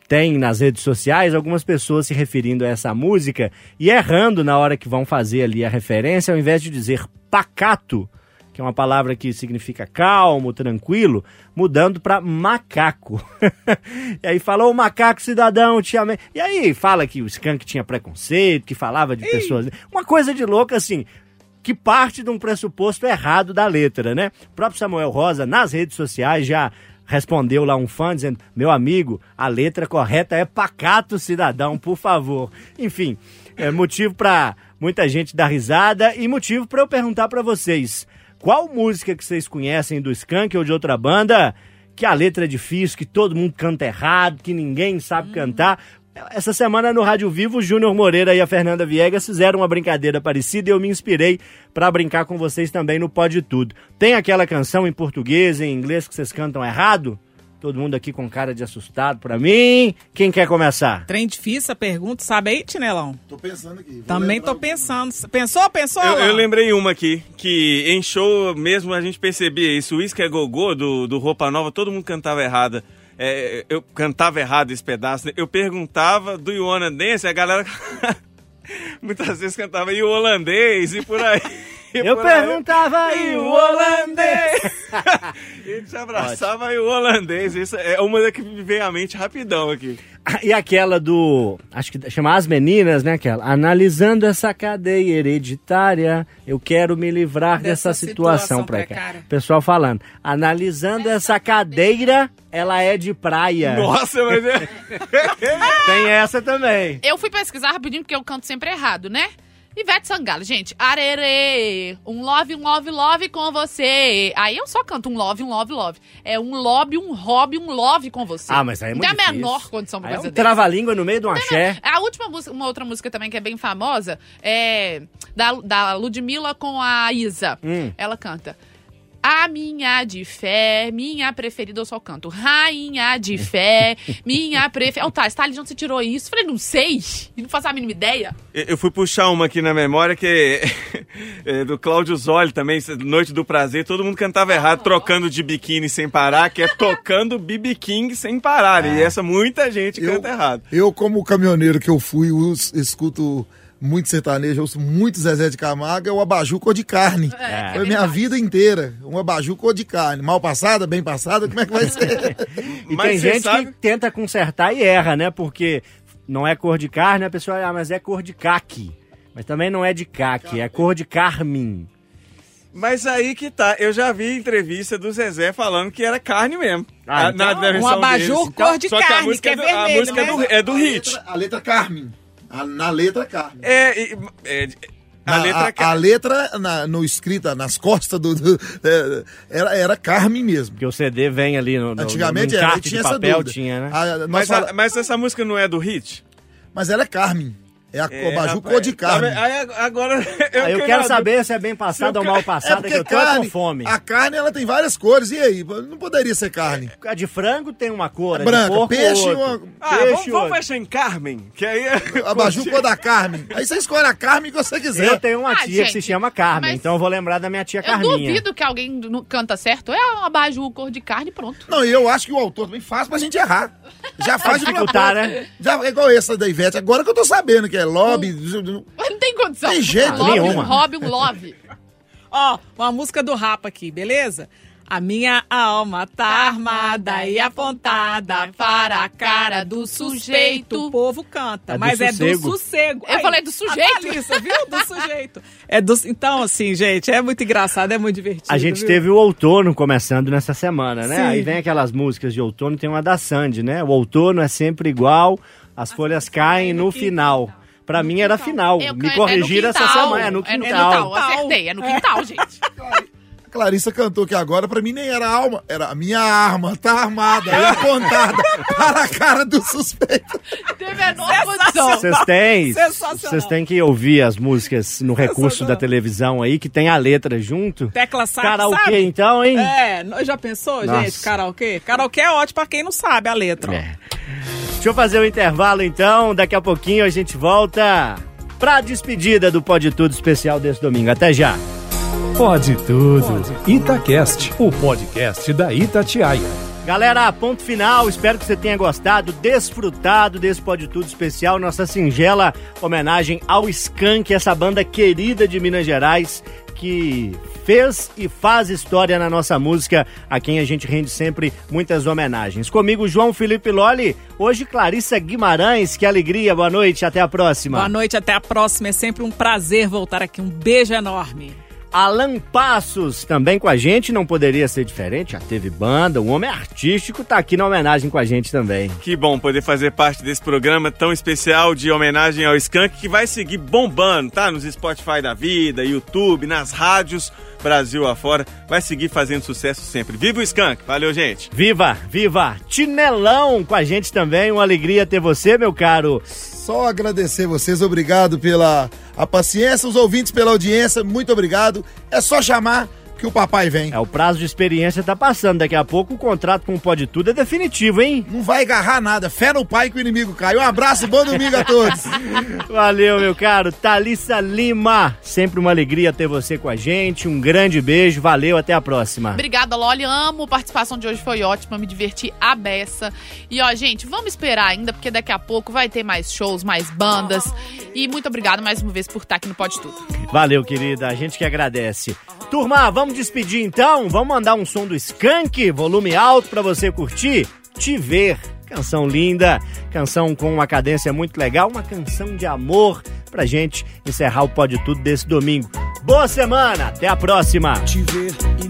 tem nas redes sociais algumas pessoas se referindo a essa música e errando na hora que vão fazer ali a referência, ao invés de dizer pacato, que é uma palavra que significa calmo, tranquilo, mudando para macaco. e aí falou o macaco cidadão, te amei. E aí fala que o Skank tinha preconceito, que falava de pessoas. Uma coisa de louca assim que parte de um pressuposto errado da letra, né? O próprio Samuel Rosa, nas redes sociais, já respondeu lá um fã dizendo: Meu amigo, a letra correta é pacato cidadão, por favor. Enfim, é motivo para muita gente dar risada e motivo para eu perguntar para vocês: qual música que vocês conhecem do Skank ou de outra banda que a letra é difícil, que todo mundo canta errado, que ninguém sabe cantar? Essa semana no Rádio Vivo, o Júnior Moreira e a Fernanda Viegas fizeram uma brincadeira parecida e eu me inspirei para brincar com vocês também no Pode Tudo. Tem aquela canção em português e em inglês que vocês cantam errado? Todo mundo aqui com cara de assustado pra mim. Quem quer começar? Trem difícil a pergunta, sabe aí, Tinelão? Tô pensando aqui. Vou Também tô pensando. Pensou, pensou? Eu, eu lembrei uma aqui, que em show mesmo a gente percebia isso. O Whisky é Gogô, do, do Roupa Nova, todo mundo cantava errada. É, eu cantava errado esse pedaço. né? Eu perguntava do You Wanna Dance, a galera muitas vezes cantava e o holandês e por aí. Eu perguntava aí, o holandês. E te abraçava e o holandês. Isso é uma da que me vem à mente rapidão aqui. E aquela do. Acho que chama As Meninas, né? Aquela. Analisando essa cadeia hereditária, eu quero me livrar dessa, Dessa situação, situação precária. precária. Pessoal falando. Analisando essa cadeira, ela é de praia. Nossa, mas é. Tem essa também. Eu fui pesquisar rapidinho, porque eu canto sempre errado, né? Ivete Sangalo, gente, arerê, um love, um love, love com você. Aí eu só canto um love, um love, love. É um lobby, um hobby, um love com você. Ah, mas aí é Não muito tem a difícil. menor condição pra Aí é fazer um dessa. trava-língua no meio de um axé. A última música, uma outra música também que é bem famosa, é da, da Ludmilla com a Isa. Hum. Ela canta. A minha de fé, minha preferida, eu só canto. Rainha de fé, minha preferida. Oh, tá, Stalin, de onde você tirou isso? Falei, não sei. Não faço a mínima ideia. Eu eu fui puxar uma aqui na memória que é, é do Cláudio Zoli também, Noite do Prazer. Todo mundo cantava errado, trocando de biquíni sem parar, que é tocando BB King sem parar. E essa muita gente Eu, canta errado. eu, como caminhoneiro que eu fui, us- escuto muito sertanejo, ouço muito Zezé de Camargo, é o abajur cor de carne. É, Foi é minha vida inteira. Um abajur cor de carne. Mal passada, bem passada, como é que vai ser? E Mas tem gente sabe- que tenta consertar e erra, né? Porque não é cor de carne, a pessoa, ah, mas é cor de caque. Mas também não é de caque, é cor de carmim. Mas aí que tá, eu já vi entrevista do Zezé falando que era carne mesmo. Ah, A- na, então, na um versão abajur deles. cor de Só que a carne, música que é do- A vermelho, música é do, é do A hit. letra- A letra Carmen. A- na letra Carmen. É, é, a Na- letra a, a letra na- no escrita, nas costas do. do- é, era, era Carmen mesmo. Porque o CD vem ali no, no, Antigamente no era, tinha de essa papel, dúvida. tinha, né? Mas, fala- a- mas essa música não é do hit? mas ela é Carmen. É a É, abajur rapaz, cor de tá carne. Aí agora eu, Aí eu quero saber se é bem passada ou mal passada, que eu tô com fome. a carne ela tem várias cores. E aí? Não poderia ser carne. A de frango tem uma cor, a Branca, de porco peixe, uma- Ah, Peixe, vamos, vamos fechar em Carmen, que aí é... Abajur cor da Carmen. Aí você escolhe a Carmen que você quiser. Eu tenho uma Ah, tia que se gente, chama Carmen, mas- então eu vou lembrar da minha tia Eu Carminha. duvido que alguém não canta certo. É um abajur cor de carne e pronto. Não, e eu acho que o autor também faz pra gente errar. Já faz de né? Já, é igual essa da Ivete. Agora que eu tô sabendo que é lobby. Mas não tem condição. Tem jeito love, nenhuma. Um hobby, um love. Ó, uma música do Rapa aqui, beleza? A minha alma tá armada e apontada para a cara do sujeito. O povo canta, É do mas é do sossego. Eu falei do sujeito. Thalissa, viu? Do sujeito. É do, então, assim, gente, é muito engraçado, é muito divertido. A gente viu? teve o outono começando nessa semana, né? Sim. Aí vem aquelas músicas de outono, tem uma da Sandy, né? O outono é sempre igual, as folhas caem no final. Pra mim era final. Eu- Me é- corrigiram é no essa quintal. semana. É no É no quintal. quintal, acertei. É no quintal, gente. A Clarissa cantou que agora pra mim nem era alma, era a minha arma, tá armada e apontada para a cara do suspeito. Tem a menor condição. Vocês têm, vocês têm que ouvir as músicas no recurso da televisão aí, que tem a letra junto. Tecla sabe, Karaokê sabe? então, hein? É, no- já pensou, Nossa. gente, karaokê? Karaokê é ótimo pra quem não sabe a letra. ó. É. Deixa eu fazer o intervalo então, daqui a pouquinho a gente volta pra despedida do Pode Tudo especial desse domingo. Até já. Pode tudo. Itacast, o podcast da Itatiaia. Galera, ponto final. Espero que você tenha gostado, desfrutado desse Pode Tudo especial, nossa singela homenagem ao Skank, essa banda querida de Minas Gerais, que fez e faz história na nossa música, a quem a gente rende sempre muitas homenagens. Comigo, João Felipe Loli, hoje Clarissa Guimarães, que alegria, boa noite, até a próxima. Boa noite, até a próxima. É sempre um prazer voltar aqui. Um beijo enorme. Alan Passos também com a gente, não poderia ser diferente, já teve banda, um homem artístico tá aqui na homenagem com a gente também. Que bom poder fazer parte desse programa tão especial de homenagem ao Skank que vai seguir bombando, tá? Nos Spotify da vida, YouTube, nas rádios, Brasil afora, vai seguir fazendo sucesso sempre. Viva o Skank! Valeu, gente! Viva, viva! Tinelão com a gente também, uma alegria ter você, meu caro. Só agradecer vocês, obrigado pela a paciência, os ouvintes pela audiência, muito obrigado. É só chamar que o papai vem. É, o prazo de experiência tá passando. Daqui a pouco o contrato com o Pode Tudo é definitivo, hein? Não vai agarrar nada. Fé no pai que o inimigo cai. Um abraço, bom domingo a todos. Valeu, meu caro. Thalissa Lima, sempre uma alegria ter você com a gente. Um grande beijo, valeu, até a próxima. Obrigada, Loli. Amo. A participação de hoje foi ótima, me diverti a beça. E ó, gente, vamos esperar ainda, porque daqui a pouco vai ter mais shows, mais bandas. E muito obrigada mais uma vez por estar aqui no Pode Tudo. Valeu, querida. A gente que agradece. Turma, vamos despedir então? Vamos mandar um som do Skank, volume alto pra você curtir? Te ver. Canção linda, canção com uma cadência muito legal, uma canção de amor pra gente encerrar o Pode Tudo desse domingo. Boa semana, até a próxima. Te ver e